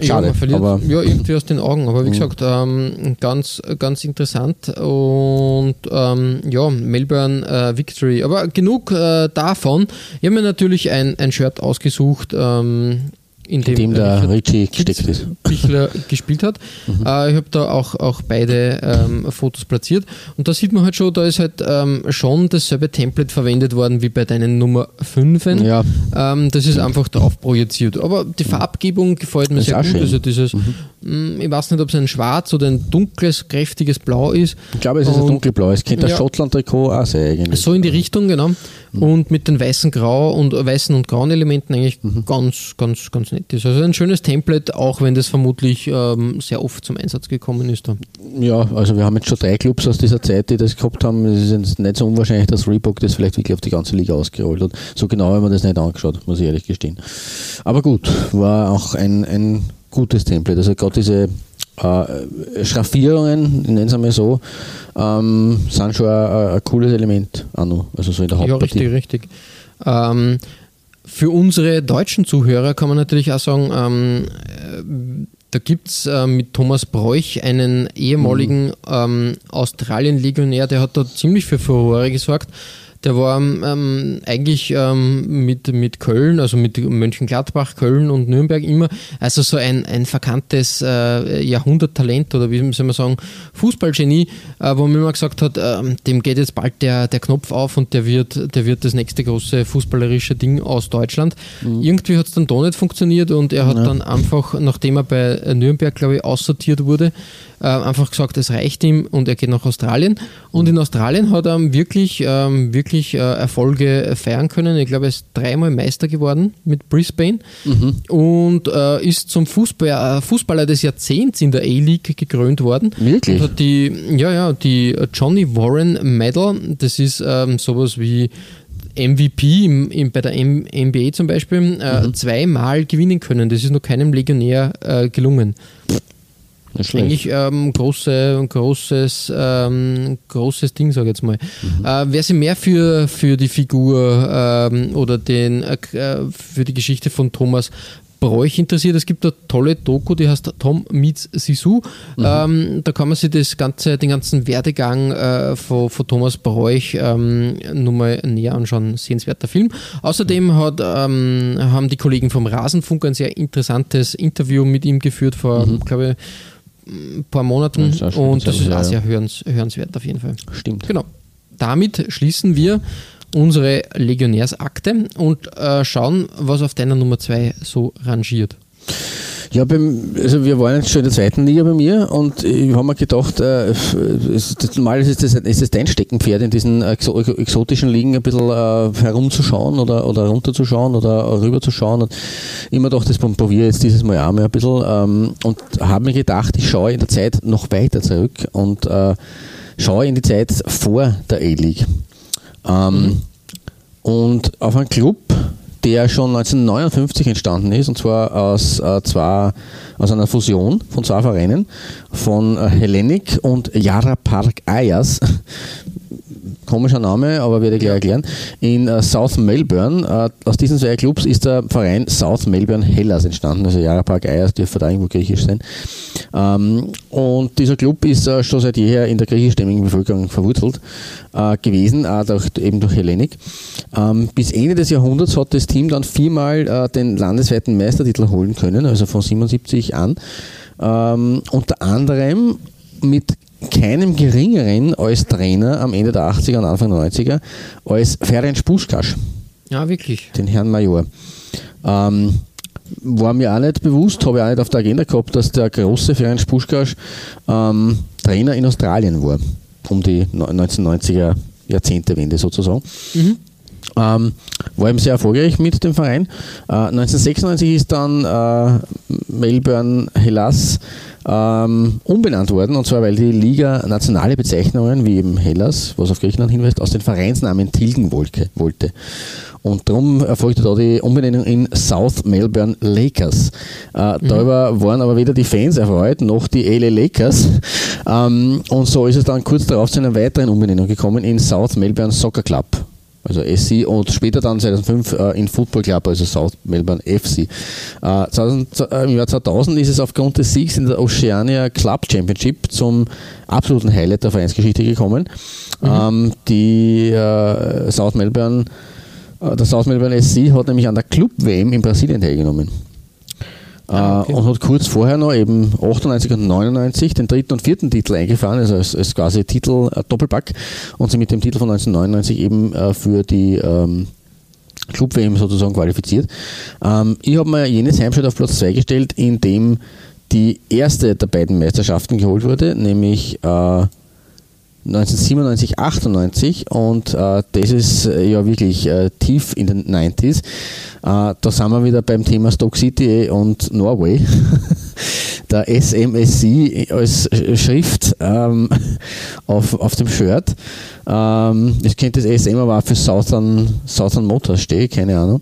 Schade, ja, man verliert aber ja, irgendwie aus den Augen. Aber wie mhm. gesagt, ähm, ganz, ganz interessant. Und ähm, ja, Melbourne äh, Victory. Aber genug äh, davon. Ich habe mir natürlich ein, ein Shirt ausgesucht. Ähm, in dem, in dem der Richie gesteckt ist. Bichler gespielt hat. Mhm. Äh, ich habe da auch, auch beide ähm, Fotos platziert und da sieht man halt schon, da ist halt ähm, schon dasselbe Template verwendet worden wie bei deinen Nummer 5. Ja. Ähm, das ist einfach drauf projiziert. Aber die Farbgebung gefällt mir sehr gut. Schön. Also dieses, mhm. Mm, ich weiß nicht, ob es ein schwarz oder ein dunkles, kräftiges Blau ist. Ich glaube, es ist und, ein dunkelblau. Es könnte ja, das Schottland-Trikot auch sein eigentlich. So in die Richtung, genau. Mhm. Und mit den weißen Grau und weißen und grauen Elementen eigentlich mhm. ganz, ganz, ganz nett ist. Also ein schönes Template, auch wenn das vermutlich ähm, sehr oft zum Einsatz gekommen ist. Dann. Ja, also wir haben jetzt schon drei Clubs aus dieser Zeit, die das gehabt haben. Es ist nicht so unwahrscheinlich, dass Reebok das vielleicht wirklich auf die ganze Liga ausgerollt hat. So genau haben wir das nicht angeschaut, muss ich ehrlich gestehen. Aber gut, war auch ein, ein gutes Template. Also gerade diese äh, Schraffierungen, ich nenne es einmal so, ähm, sind schon ein, ein, cooles Element, Anu, also so in der Hauptpartie. Ja, richtig, richtig. Ähm, für unsere deutschen Zuhörer kann man natürlich auch sagen, ähm, äh, da gibt es äh, mit Thomas Bräuch einen ehemaligen mhm. ähm, Australien-Legionär, der hat da ziemlich für Furore gesorgt. Der war ähm, eigentlich ähm, mit, mit Köln, also mit Mönchengladbach, Köln und Nürnberg immer, also so ein, ein verkanntes äh, Jahrhunderttalent oder wie soll man sagen, Fußballgenie, äh, wo man immer gesagt hat, äh, dem geht jetzt bald der, der Knopf auf und der wird, der wird das nächste große fußballerische Ding aus Deutschland. Mhm. Irgendwie hat es dann doch nicht funktioniert und er hat ja. dann einfach, nachdem er bei Nürnberg, glaube ich, aussortiert wurde, äh, einfach gesagt, es reicht ihm und er geht nach Australien. Und in Australien hat er wirklich, ähm, wirklich äh, Erfolge feiern können. Ich glaube, er ist dreimal Meister geworden mit Brisbane mhm. und äh, ist zum Fußball, äh, Fußballer des Jahrzehnts in der A-League gekrönt worden. Wirklich? Und hat die, ja, ja, die Johnny Warren Medal, das ist ähm, sowas wie MVP im, im, bei der M NBA zum Beispiel äh, mhm. zweimal gewinnen können. Das ist noch keinem Legionär äh, gelungen. Eigentlich ähm, große, großes, ähm, großes Ding, sage ich jetzt mal. Mhm. Äh, wer sich mehr für, für die Figur ähm, oder den, äh, für die Geschichte von Thomas Bräuch interessiert, es gibt eine tolle Doku, die heißt Tom meets Sisu. Mhm. Ähm, da kann man sich das ganze, den ganzen Werdegang äh, von, von, Thomas Bräuch ähm, nochmal näher anschauen. Sehenswerter Film. Außerdem hat, ähm, haben die Kollegen vom Rasenfunk ein sehr interessantes Interview mit ihm geführt vor, mhm. glaube ich, ein paar Monaten das und das ist auch sehr hörens, hörenswert auf jeden Fall. Stimmt. Genau. Damit schließen wir unsere Legionärsakte und äh, schauen, was auf deiner Nummer 2 so rangiert. Ja, beim, also wir waren jetzt schon in der zweiten Liga bei mir und ich habe mir gedacht, äh, normal ist das, ist das dein Steckenpferd in diesen exotischen Ligen ein bisschen äh, herumzuschauen oder, oder runterzuschauen oder rüberzuschauen und immer doch das probiere jetzt dieses Mal auch mal ein bisschen ähm, und habe mir gedacht, ich schaue in der Zeit noch weiter zurück und äh, schaue in die Zeit vor der A-League. Ähm, mhm. und auf einen Club, der schon 1959 entstanden ist, und zwar aus, äh, zwei, aus einer Fusion von zwei Vereinen, von äh, Hellenic und Yara Park Ayers komischer Name, aber werde ich gleich erklären, in äh, South Melbourne. Äh, aus diesen zwei Clubs ist der Verein South Melbourne Hellas entstanden, also Jara Park Ayers dürfte da irgendwo griechisch sein. Ähm, und dieser Club ist äh, schon seit jeher in der griechischstämmigen Bevölkerung verwurzelt äh, gewesen, auch durch, eben durch Hellenik. Ähm, bis Ende des Jahrhunderts hat das Team dann viermal äh, den landesweiten Meistertitel holen können, also von 77 an. Ähm, unter anderem mit keinem geringeren als Trainer am Ende der 80er und Anfang der 90er als Ferenc Puskasch. Ja, wirklich. Den Herrn Major. Ähm, war mir auch nicht bewusst, habe ich auch nicht auf der Agenda gehabt, dass der große Ferenc Puskasch ähm, Trainer in Australien war, um die 1990er Jahrzehntewende sozusagen. Mhm. Ähm, war eben sehr erfolgreich mit dem Verein. Äh, 1996 ist dann äh, Melbourne Hellas ähm, umbenannt worden, und zwar weil die Liga nationale Bezeichnungen wie eben Hellas, was auf Griechenland hinweist, aus den Vereinsnamen tilgen wollte. Und darum erfolgte da die Umbenennung in South Melbourne Lakers. Äh, mhm. Darüber waren aber weder die Fans erfreut, noch die LA Lakers. Ähm, und so ist es dann kurz darauf zu einer weiteren Umbenennung gekommen in South Melbourne Soccer Club also SC und später dann 2005 äh, in Football Club, also South Melbourne FC. Äh, 2000, äh, Im Jahr 2000 ist es aufgrund des Siegs in der Oceania Club Championship zum absoluten Highlight der Vereinsgeschichte gekommen. Mhm. Ähm, die äh, South Melbourne, äh, der South Melbourne SC hat nämlich an der Club WM in Brasilien teilgenommen. Ah, okay. und hat kurz vorher noch eben 98 und 99 den dritten und vierten Titel eingefahren, also als, als quasi Titel äh, Doppelpack und sie mit dem Titel von 1999 eben äh, für die ähm, Club WM sozusagen qualifiziert. Ähm, ich habe mir jenes Heimspiel auf Platz 2 gestellt, in dem die erste der beiden Meisterschaften geholt wurde, nämlich äh, 1997, 98 und äh, das ist äh, ja wirklich äh, tief in den 90s. Äh, da sind wir wieder beim Thema Stock City und Norway. Der SMSC als Schrift ähm, auf, auf dem Shirt. Ähm, das könnte das SM aber auch für Southern, Southern Motors stehen, keine Ahnung.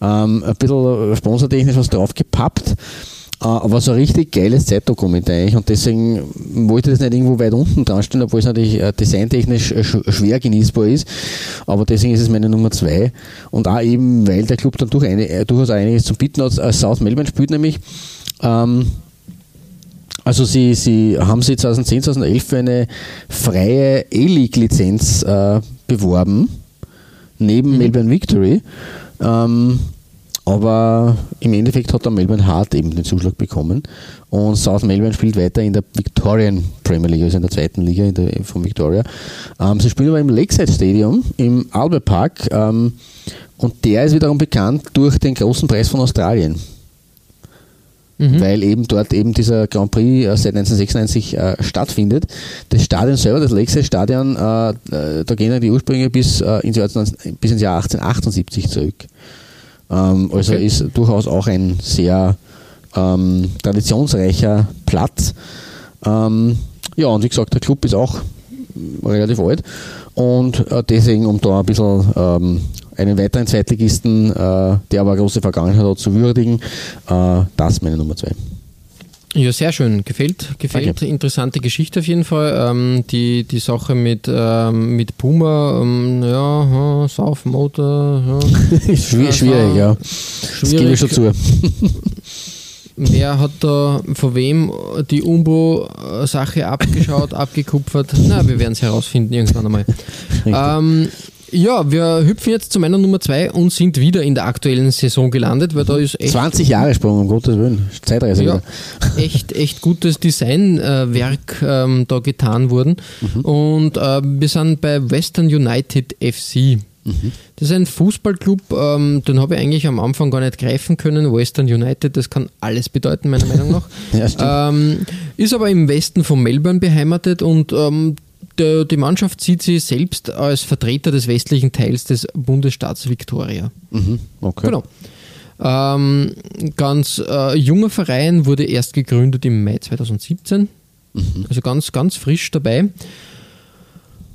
Ähm, ein bisschen sponsortechnisch was drauf gepappt. Äh, aber so ein richtig geiles Zeitdokument eigentlich und deswegen wollte ich das nicht irgendwo weit unten dran stellen, obwohl es natürlich äh, designtechnisch äh, schwer genießbar ist. Aber deswegen ist es meine Nummer zwei. Und auch eben, weil der Club dann durch eine, durchaus einiges zu bieten hat. South Melbourne spielt nämlich. Ähm, also sie, sie haben sie 2010, 2011 für eine freie E-League-Lizenz äh, beworben, neben mhm. Melbourne Victory. Ähm, aber im Endeffekt hat der Melbourne Heart eben den Zuschlag bekommen. Und South Melbourne spielt weiter in der Victorian Premier League, also in der zweiten Liga in der, von Victoria. Ähm, sie spielen aber im Lakeside Stadium, im Albert Park. Ähm, und der ist wiederum bekannt durch den großen Preis von Australien. Mhm. Weil eben dort eben dieser Grand Prix äh, seit 1996 äh, stattfindet. Das Stadion selber, das Lakeside Stadion, äh, äh da gehen ja die Ursprünge bis, äh, ins Jahr, bis ins Jahr 1878 zurück. Ähm, also okay. ist durchaus auch ein sehr ähm, traditionsreicher Platz. Ähm, ja, und wie gesagt, der Club ist auch relativ alt und äh, deswegen, um da ein bisschen ähm, einen weiteren Zweitligisten, äh, der aber eine große Vergangenheit hat, zu würdigen, äh, das meine Nummer zwei. Ja, sehr schön. Gefällt, gefällt. Okay. Interessante Geschichte auf jeden Fall. Ähm, die, die Sache mit, ähm, mit Puma, ähm, ja, South Motor. Ja. schwierig, schwierig, ja. Schwierig. Das gebe ich schon zu. Wer hat da von wem die Umbo-Sache abgeschaut, abgekupfert? Na, wir werden es herausfinden irgendwann einmal. Ja, wir hüpfen jetzt zu meiner Nummer 2 und sind wieder in der aktuellen Saison gelandet, weil da ist echt. 20 Jahre Sprung, um Gottes Willen. Zeitreise. Ja, echt, echt gutes Designwerk äh, ähm, da getan worden. Mhm. Und äh, wir sind bei Western United FC. Mhm. Das ist ein Fußballclub, ähm, den habe ich eigentlich am Anfang gar nicht greifen können. Western United, das kann alles bedeuten, meiner Meinung nach. ja, ähm, ist aber im Westen von Melbourne beheimatet und ähm, die Mannschaft sieht sie selbst als Vertreter des westlichen Teils des Bundesstaats Victoria. Mhm, okay. Genau. Ähm, ganz äh, junger Verein wurde erst gegründet im Mai 2017. Mhm. Also ganz, ganz frisch dabei.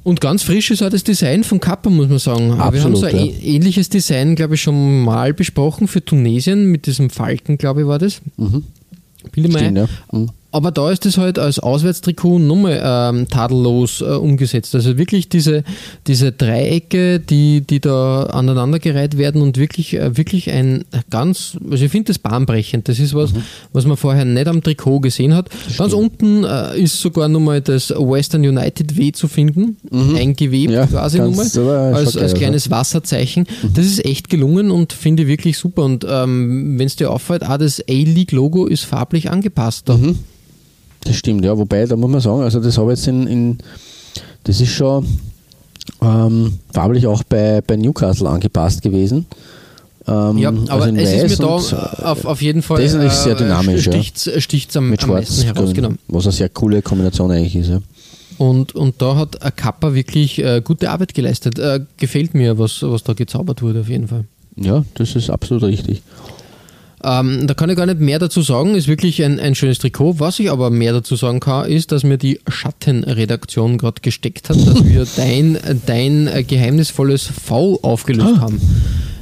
Und ganz frisch ist auch das Design von Kappa, muss man sagen. Absolut, wir haben so ein ja. ähnliches Design, glaube ich, schon mal besprochen für Tunesien mit diesem Falken, glaube ich, war das. Mal Stimmt, ja. Mhm. Aber da ist es halt als Auswärtstrikot nochmal ähm, tadellos äh, umgesetzt. Also wirklich diese, diese Dreiecke, die, die da aneinandergereiht werden und wirklich, äh, wirklich ein ganz, also ich finde das bahnbrechend. Das ist was, Mhm. was man vorher nicht am Trikot gesehen hat. Ganz unten äh, ist sogar nochmal das Western United W zu finden, eingewebt Mhm. Ja, quasi nochmal, schaut als, als kleines Wasserzeichen. Das ist echt gelungen und finde ich wirklich super. Und ähm, wenn es dir auffällt, auch das A-League-Logo ist farblich angepasst. Da. Das stimmt, ja. Wobei, da muss man sagen, also das habe ich jetzt in, in das ist schon ähm, farblich auch bei, bei Newcastle angepasst gewesen. Ähm, Ja, also aber in es ist mir da äh, auf, auf jeden Fall das ist sehr dynamisch, ja. sticht sticht's am, mit am schwarz heraus. Genau. was eine sehr coole Kombination eigentlich ist. Ja. Und, und da hat Kappa wirklich äh, gute Arbeit geleistet. Äh, gefällt mir, was, was da gezaubert wurde, auf jeden Fall. ja, das ist absolut richtig. Ähm, da kann ich gar nicht mehr dazu sagen, ist wirklich ein, ein schönes Trikot. Was ich aber mehr dazu sagen kann, ist, dass mir die Schattenredaktion gerade gesteckt hat, dass wir dein, dein geheimnisvolles V aufgelöst haben.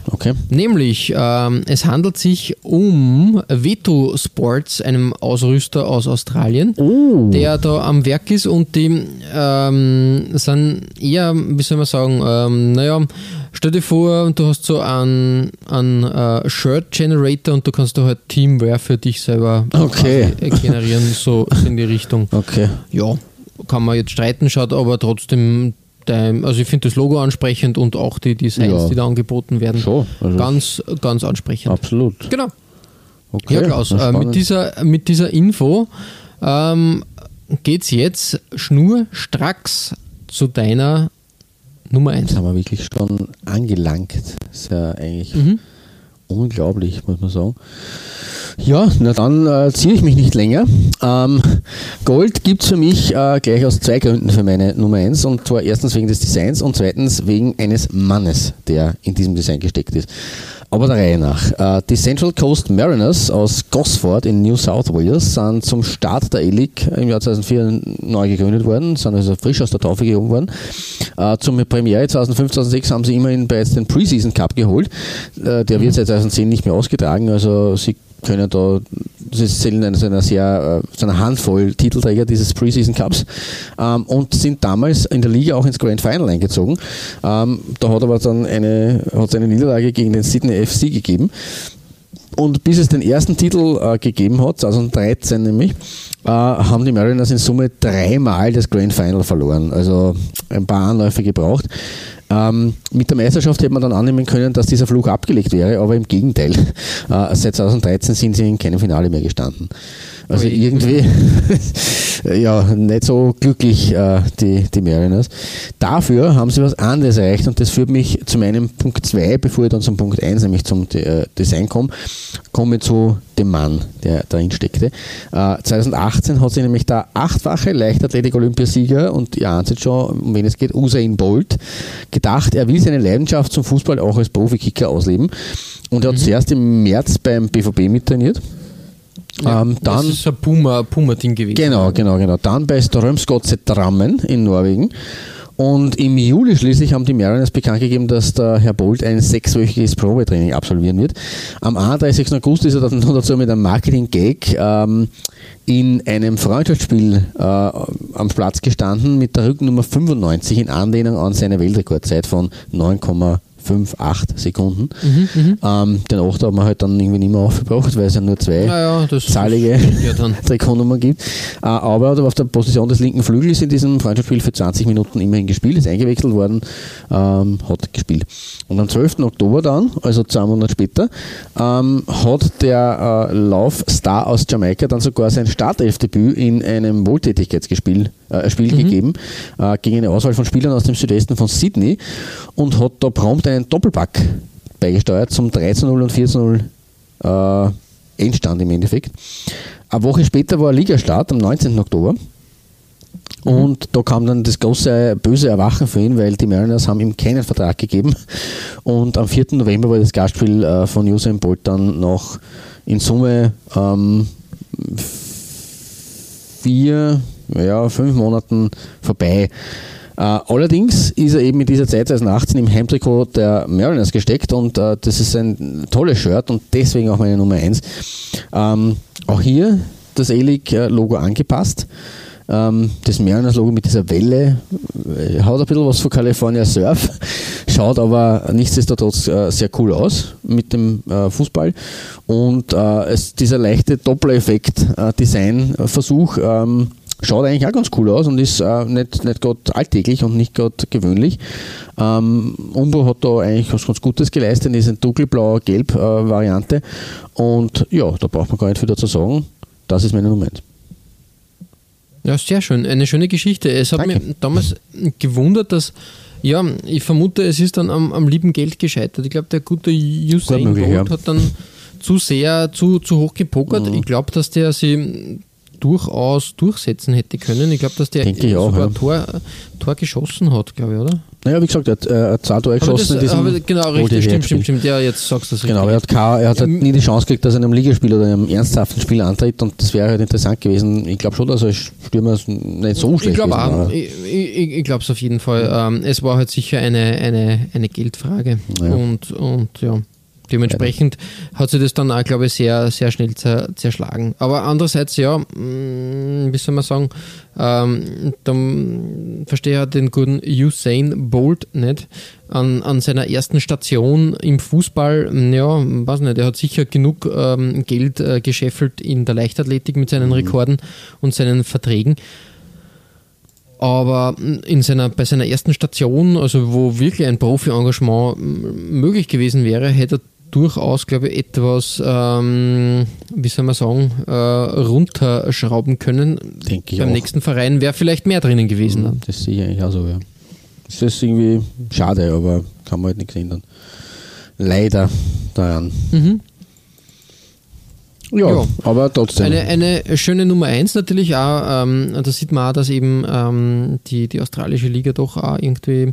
Okay. Nämlich, ähm, es handelt sich um Veto Sports, einem Ausrüster aus Australien, der da am Werk ist und die ähm, sind eher, wie soll man sagen, ähm, naja, stell dir vor, du hast so einen, einen äh, Shirt Generator und du kannst da halt Teamwear für dich selber Okay. quasi, äh, generieren, so in die Richtung. Okay. Ja, kann man jetzt streiten, schaut aber trotzdem, dein, also ich finde das Logo ansprechend und auch die Designs, Ja. die da angeboten werden, Schon, also- ganz, ganz ansprechend. Absolut. Genau. Okay. Ja, Klaus, äh, mit, dieser, mit dieser Info ähm, geht es jetzt schnurstracks zu deiner Nummer 1. Jetzt haben wir wirklich schon angelangt. Ist ja eigentlich Mhm. unglaublich, muss man sagen. Ja, na dann äh, ziehe ich mich nicht länger. Ähm, Gold gibt es für mich äh, gleich aus zwei Gründen für meine Nummer 1. Und zwar erstens wegen des Designs und zweitens wegen eines Mannes, der in diesem Design gesteckt ist. Aber der Reihe nach. Äh, die Central Coast Mariners aus Gosford in New South Wales sind zum Start der A-League im Jahr 2004 neu gegründet worden, sind also frisch aus der Taufe gehoben worden. Äh, zum Premiere 2005, 2006 haben sie immerhin bereits den Preseason Cup geholt. Äh, der wird seit 2010 nicht mehr ausgetragen, also sie können da, sie zählen einer, einer sehr, äh, zu einer Handvoll Titelträger dieses Preseason Cups ähm, und sind damals in der Liga auch ins Grand Final eingezogen. Ähm, da hat aber dann eine, hat eine Niederlage gegen den Sydney FC gegeben. Und bis es den ersten Titel äh, gegeben hat, 2013 nämlich, äh, haben die Mariners in Summe dreimal das Grand Final verloren. Also ein paar Anläufe gebraucht. Ähm, mit der Meisterschaft hätte man dann annehmen können, dass dieser Fluch abgelegt wäre, aber im Gegenteil. Äh, seit 2013 sind sie in keinem Finale mehr gestanden. Also Ui. irgendwie ja, nicht so glücklich, äh, die, die Mariners. Dafür haben sie was anderes erreicht und das führt mich zu meinem Punkt 2, bevor ich dann zum Punkt 1, nämlich zum äh, Design komme, komme zu dem Mann, der darin steckte. Äh, 2018 hat sich nämlich der achtfache Leichtathletik-Olympiasieger und ihr ahnt jetzt schon, um wen es geht, Usain Bolt, gedacht, er will seine Leidenschaft zum Fußball auch als Profikicker ausleben und er hat zuerst im März beim BVB mittrainiert. ähm, dann das ist ein Puma- Puma-Ding gewesen. Genau, genau, genau. Dann bei Strömsgodset Drammen in Norwegen. Und im Juli schließlich haben die Mariners bekannt gegeben, dass der Herr Bolt ein sechswöchiges Probetraining absolvieren wird. Am 31. August ist er dann noch dazu mit einem Marketing-Gag ähm, in einem Freundschaftsspiel äh, am Platz gestanden mit der Rückennummer 95 in Anlehnung an seine Weltrekordzeit von 9,58 Sekunden. Ähm, den 8 haben wir halt dann irgendwie nicht mehr aufgebraucht, weil es ja nur zwei Naja, zahlige ja, dann. Trikotnummer gibt. Äh, Aber er hat auf der Position des linken Flügels in diesem Freundschaftsspiel für 20 Minuten immerhin gespielt, ist eingewechselt worden, ähm, hat gespielt. Und am 12. Oktober dann, also zwei Monate später, ähm, hat der äh, Laufstar aus Jamaika dann sogar sein Startelfdebüt in einem Wohltätigkeitsspiel äh, Spiel gegeben, äh, gegen eine Auswahl von Spielern aus dem Südwesten von Sydney und hat da prompt einen Doppelpack beigesteuert zum 13-0 und 4-0 äh, Endstand im Endeffekt. Eine Woche später war Ligastart am 19. Oktober. Und da kam dann das große böse Erwachen für ihn, weil die Mariners haben ihm keinen Vertrag gegeben. Und am 4. November war das Gastspiel äh, von Usain Bolt dann noch in Summe ähm, vier, ja, fünf Monaten vorbei. Äh, allerdings ist er eben in dieser Zeit 2018 im Heimtrikot der Mariners gesteckt und äh, das ist ein tolles Shirt und deswegen auch meine Nummer 1. Ähm, auch hier das A-League-Logo angepasst. Ähm, das Mariners-Logo mit dieser Welle äh, hat ein bisschen was von California Surf, schaut aber nichtsdestotrotz sehr cool aus mit dem Fußball. Und es, dieser leichte Doppler-Effekt, äh, Design-Versuch, ähm, schaut eigentlich auch ganz cool aus und ist äh, nicht, nicht gerade alltäglich und nicht gerade gewöhnlich. Ähm, Umbro hat da eigentlich was ganz Gutes geleistet, ist eine dunkelblaue Gelb-Variante. und ja, da braucht man gar nicht viel dazu sagen. Das ist meine Nummer 1. Ja, sehr schön. Eine schöne Geschichte. Es hat Danke. mich damals gewundert, dass, ja, ich vermute, es ist dann am, am lieben Geld gescheitert. Ich glaube, der gute Usain Bolt ja. hat dann zu sehr, zu, zu hoch gepokert. Mhm. Ich glaube, dass der sie durchaus durchsetzen hätte können. Ich glaube, dass der Denke auch, sogar ja. ein Tor, Tor geschossen hat, glaube ich, oder? Naja, wie gesagt, er hat, äh, zwei Tore geschossen das, in diesem genau, richtig, stimmt, stimmt, stimmt. Ja, jetzt sagst du das Genau, er hat, kein, er hat halt nie die Chance gekriegt, dass er in einem Ligaspiel oder in einem ernsthaften Spiel antritt und das wäre halt interessant gewesen. Ich glaube schon, dass er Stürmer nicht so schlecht Ich glaube auch. Ich, ich, ich glaube es auf jeden Fall. Ähm, es war halt sicher eine, eine, eine Geldfrage. Ja. Und, und ja, dementsprechend hat sich das dann auch, glaube ich, sehr, sehr schnell zer, zerschlagen. Aber andererseits, ja, mh, wie soll man sagen, ähm, dann verstehe ich halt den guten Usain Bolt nicht. An, an seiner ersten Station im Fußball, ja, weiß nicht, er hat sicher genug ähm, Geld äh, gescheffelt in der Leichtathletik mit seinen Rekorden und seinen Verträgen. Aber in seiner, bei seiner ersten Station, also wo wirklich ein Profi-Engagement möglich gewesen wäre, hätte er durchaus, glaube ich, etwas, ähm, wie soll man sagen, äh, runterschrauben können. Denke ich Beim auch. nächsten Verein wäre vielleicht mehr drinnen gewesen. dann. Das sehe ich eigentlich auch so, ja. Das ist irgendwie schade, aber kann man halt nichts ändern. Leider daran. Mhm. Ja, Ja. aber trotzdem. Eine, eine schöne Nummer eins natürlich auch, ähm, da sieht man auch, dass eben ähm, die, die australische Liga doch auch irgendwie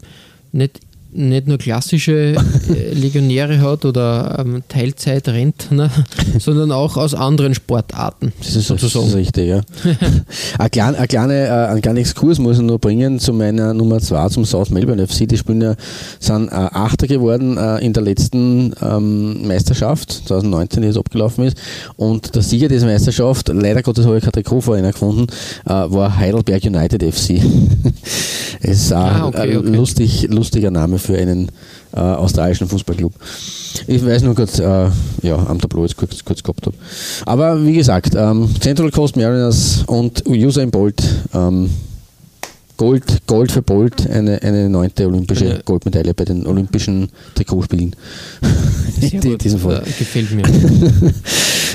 nicht, nicht nur klassische äh, Legionäre hat oder ähm, Teilzeitrentner, sondern auch aus anderen Sportarten. Das ist, das sozusagen. ist richtig, ja. ein, klein, ein, kleine, äh, ein kleiner Exkurs muss ich nur bringen zu meiner Nummer 2, zum South Melbourne FC. Die spielen ja, sind äh, Achter geworden äh, in der letzten ähm, Meisterschaft, 2019, die jetzt abgelaufen ist. Und der Sieger dieser Meisterschaft, leider Gottes habe ich kein Trikot vor ihnen gefunden, äh, war Heidelberg United FC. es ist ein Ah, okay, okay. lustig, lustiger Name für einen äh, australischen Fußballclub. Ich weiß nur kurz, äh, ja, am Tableau jetzt kurz, kurz gehabt habe. Aber wie gesagt, ähm, Central Coast Mariners und Usain Bolt, ähm, Gold, Gold für Bolt, eine, eine neunte olympische Eine- Goldmedaille bei den Olympischen Trikotspielen. In gut. diesem Fall. Äh, gefällt mir.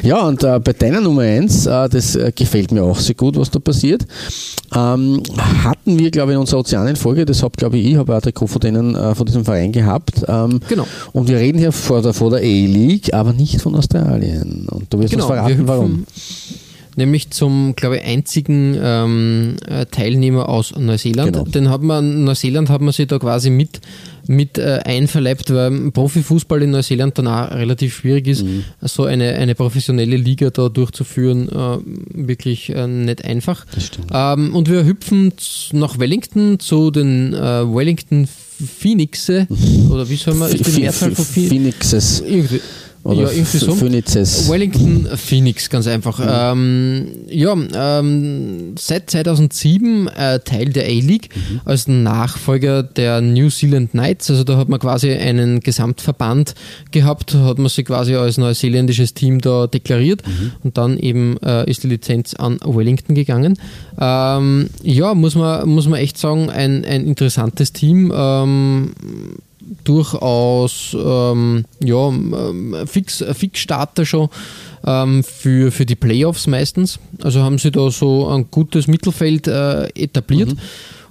Ja, und äh, bei deiner Nummer 1, äh, das äh, gefällt mir auch sehr gut, was da passiert. Ähm, hatten wir, glaube ich, in unserer Ozeanenfolge, das habe, glaube ich, ich habe auch ein Trikot von denen, äh, von diesem Verein gehabt. Ähm, Genau. Und wir reden hier vor der, vor der A-League, aber nicht von Australien. Und du wirst Genau, uns verraten, warum. Nämlich zum, glaube ich, einzigen ähm, äh, Teilnehmer aus Neuseeland. Genau. Den hat man, Neuseeland hat man sich da quasi mit, mit äh, einverleibt, weil Profifußball in Neuseeland dann auch relativ schwierig ist, Mhm. so eine, eine professionelle Liga da durchzuführen, äh, wirklich äh, nicht einfach. Das stimmt. Ähm, und wir hüpfen nach Wellington zu den äh, Wellington Phoenixe, oder wie soll man, ist die Mehrzahl von Ph- Phoenix? Phoenixes Irgendwie, oder ja, irgendwie so. Phoenixes. Wellington Phoenix, ganz einfach. Ähm, ja, ähm, seit 2007 äh, Teil der A-League als Nachfolger der New Zealand Knights. Also da hat man quasi einen Gesamtverband gehabt, hat man sich quasi als neuseeländisches Team da deklariert und dann eben äh, ist die Lizenz an Wellington gegangen. Ähm, ja, muss man, muss man echt sagen, ein, ein interessantes Team. Durchaus ähm, ja, ähm, fix, fix Starter schon ähm, für, für die Playoffs meistens. Also haben sie da so ein gutes Mittelfeld äh, etabliert.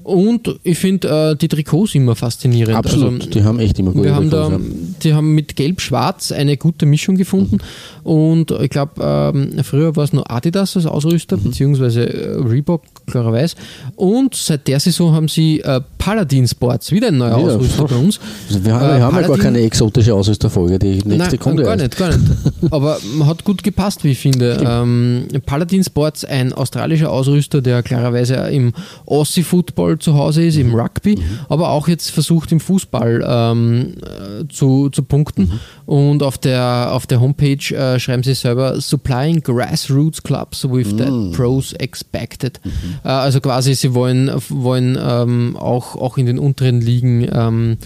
Und ich finde äh, die Trikots immer faszinierend. Absolut, Also, die haben echt immer gute wir haben da Trikots, die haben mit Gelb-Schwarz eine gute Mischung gefunden. Und ich glaube, ähm, früher war es nur Adidas als Ausrüster, beziehungsweise äh, Reebok, klarerweise. Und seit der Saison haben sie äh, Paladin Sports, wieder ein neuer Wieder. Ausrüster bei uns. Also wir haben, Äh, wir haben ja gar keine exotische Ausrüsterfolge. Die nächste Nein, kommt ja gar nicht, gar nicht. Aber hat gut gepasst, wie ich finde. Ähm, Paladin Sports, ein australischer Ausrüster, der klarerweise im Aussie-Football zu Hause ist, Mhm. im Rugby, aber auch jetzt versucht im Fußball ähm, äh, zu, zu punkten. Mhm. Und auf der, auf der Homepage äh, schreiben sie selber Supplying Grassroots Clubs with Mhm. the pros expected. Äh, also quasi, sie wollen, wollen ähm, auch, auch in den unteren Ligen ähm,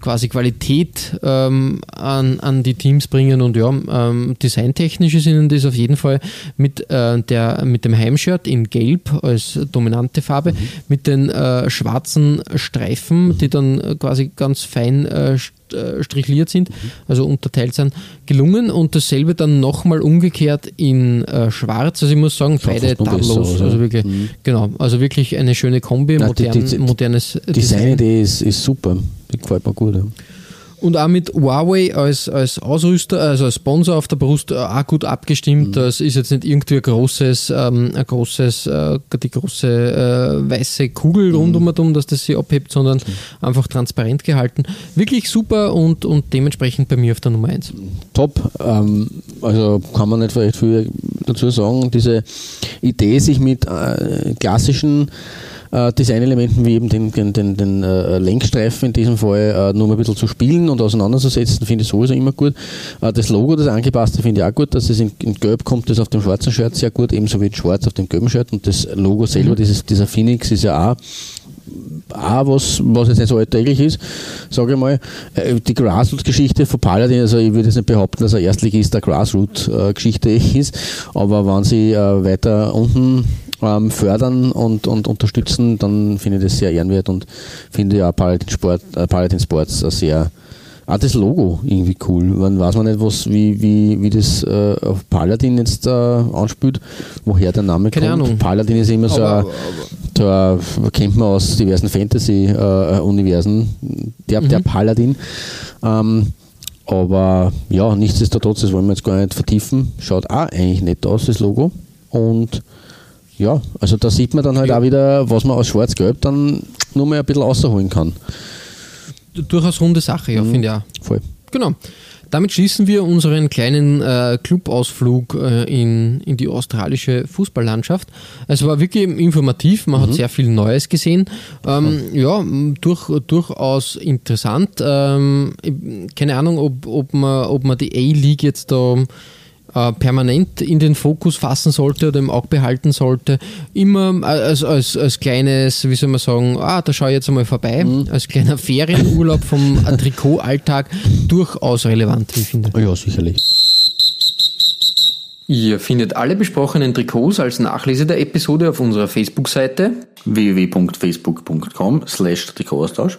quasi Qualität ähm, an, an die Teams bringen und ja, ähm, designtechnisch ist ihnen das auf jeden Fall mit, äh, der, mit dem Heimshirt in Gelb als dominante Farbe, mit den äh, schwarzen Streifen, die dann äh, quasi ganz fein äh, äh, strichliert sind, also unterteilt sind, gelungen und dasselbe dann nochmal umgekehrt in äh, schwarz. Also ich muss sagen, beide tadellos. ja. Also wirklich, genau, also wirklich eine schöne Kombi, Na, modern, die- die- modernes Design. Designidee ist, ist super. Die gefällt mir gut. Ja. Und auch mit Huawei als, als Ausrüster, also als Sponsor auf der Brust äh, auch gut Mhm. abgestimmt. Das ist jetzt nicht irgendwie ein großes, ähm, ein großes, äh, die große äh, weiße Kugel rund Mhm. um und um, dass das sie abhebt, sondern einfach transparent gehalten. Wirklich super und, und dementsprechend bei mir auf der Nummer 1. Top. Ähm, also kann man nicht vielleicht viel dazu sagen. Diese Idee, sich mit äh, klassischen äh, Designelementen wie eben den, den, den, den äh, Lenkstreifen in diesem Fall äh, nur mal ein bisschen zu spielen und auseinanderzusetzen, finde ich sowieso immer gut. Äh, das Logo, das angepasste, finde ich auch gut, dass es in, in Gelb kommt, das auf dem schwarzen Shirt sehr gut, ebenso wie in Schwarz auf dem gelben Shirt und das Logo selber, dieses, dieser Phoenix ist ja auch auch was, was jetzt nicht so alltäglich ist, sage ich mal. Äh, Die Grassroot-Geschichte von Paladin, also ich würde jetzt nicht behaupten, dass er Erstligist der Grassroot-Geschichte ist, aber wenn sie äh, weiter unten ähm, fördern und, und unterstützen, dann finde ich das sehr ehrenwert und finde ja Paladin, Sport, äh, Paladin Sports ein sehr auch das Logo irgendwie cool. Man weiß man nicht, was, wie, wie, wie das äh, auf Paladin jetzt äh, anspielt, woher der Name Keine kommt. Ahnung. Paladin ist immer so ein, Aber- da kennt man aus diversen Fantasy-Universen, der, der Paladin. Ähm, aber ja, nichtsdestotrotz, das wollen wir jetzt gar nicht vertiefen. Schaut auch eigentlich nett aus, das Logo. Und ja, also da sieht man dann halt Ja. auch wieder, was man aus Schwarz-Gelb dann nur mal ein bisschen rausholen kann. Durchaus runde Sache, Mhm. ja, finde ich auch. Voll. Genau. Damit schließen wir unseren kleinen äh, Clubausflug äh, in, in die australische Fußballlandschaft. Es war wirklich informativ, man hat sehr viel Neues gesehen. Ähm, ja, durch, durchaus interessant. Ähm, keine Ahnung, ob, ob, man, ob man die A-League jetzt da äh, permanent in den Fokus fassen sollte oder im Auge behalten sollte. Immer äh, als, als, als kleines, wie soll man sagen, ah, da schaue ich jetzt einmal vorbei, als kleiner Ferienurlaub vom Trikotalltag durchaus relevant, wie ich finde. Ja, sicherlich. Ihr findet alle besprochenen Trikots als Nachlese der Episode auf unserer Facebook-Seite. www.facebook.com slash Trikotaustausch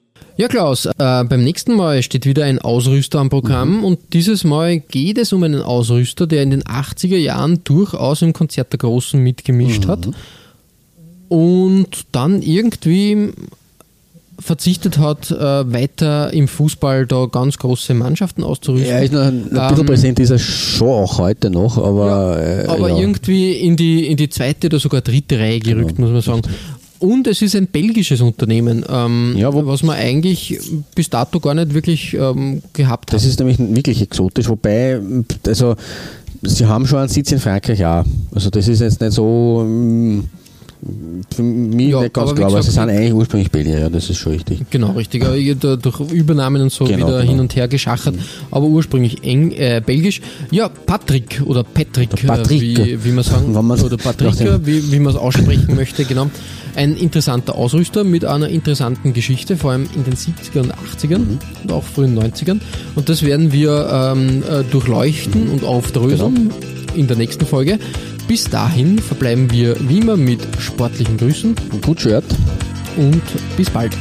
Ja, Klaus, äh, beim nächsten Mal steht wieder ein Ausrüster am Programm und dieses Mal geht es um einen Ausrüster, der in den 80er Jahren durchaus im Konzert der Großen mitgemischt hat und dann irgendwie verzichtet hat, äh, weiter im Fußball da ganz große Mannschaften auszurüsten. Er ist noch ein, ein bisschen Ähm, präsent, ist er schon auch heute noch, aber, äh, aber ja. irgendwie in die, in die zweite oder sogar dritte Reihe gerückt, Genau. muss man sagen. Und es ist ein belgisches Unternehmen, ähm, Ja, was man eigentlich bis dato gar nicht wirklich ähm, gehabt Das hat. ist nämlich wirklich exotisch, wobei, also sie haben schon einen Sitz in Frankreich auch. Also das ist jetzt nicht so, mm, für mich Ja, nicht ganz klar, aber sie sind eigentlich ursprünglich Belgier, ja, das ist schon richtig. Genau, richtig. Aber durch Übernahmen und so Genau, wieder genau. hin und her geschachert, aber ursprünglich eng, äh, belgisch. Ja, Patrick oder Patrick, Der Patrick. Äh, wie, wie man sagen, oder Patrick, wie, wie man es aussprechen möchte, genau. Ein interessanter Ausrüster mit einer interessanten Geschichte, vor allem in den 70er und 80ern Mhm. und auch frühen 90ern. Und das werden wir ähm, äh, durchleuchten und aufdröseln Genau. In der nächsten Folge. Bis dahin verbleiben wir wie immer mit sportlichen Grüßen Gut Shirt. und bis bald.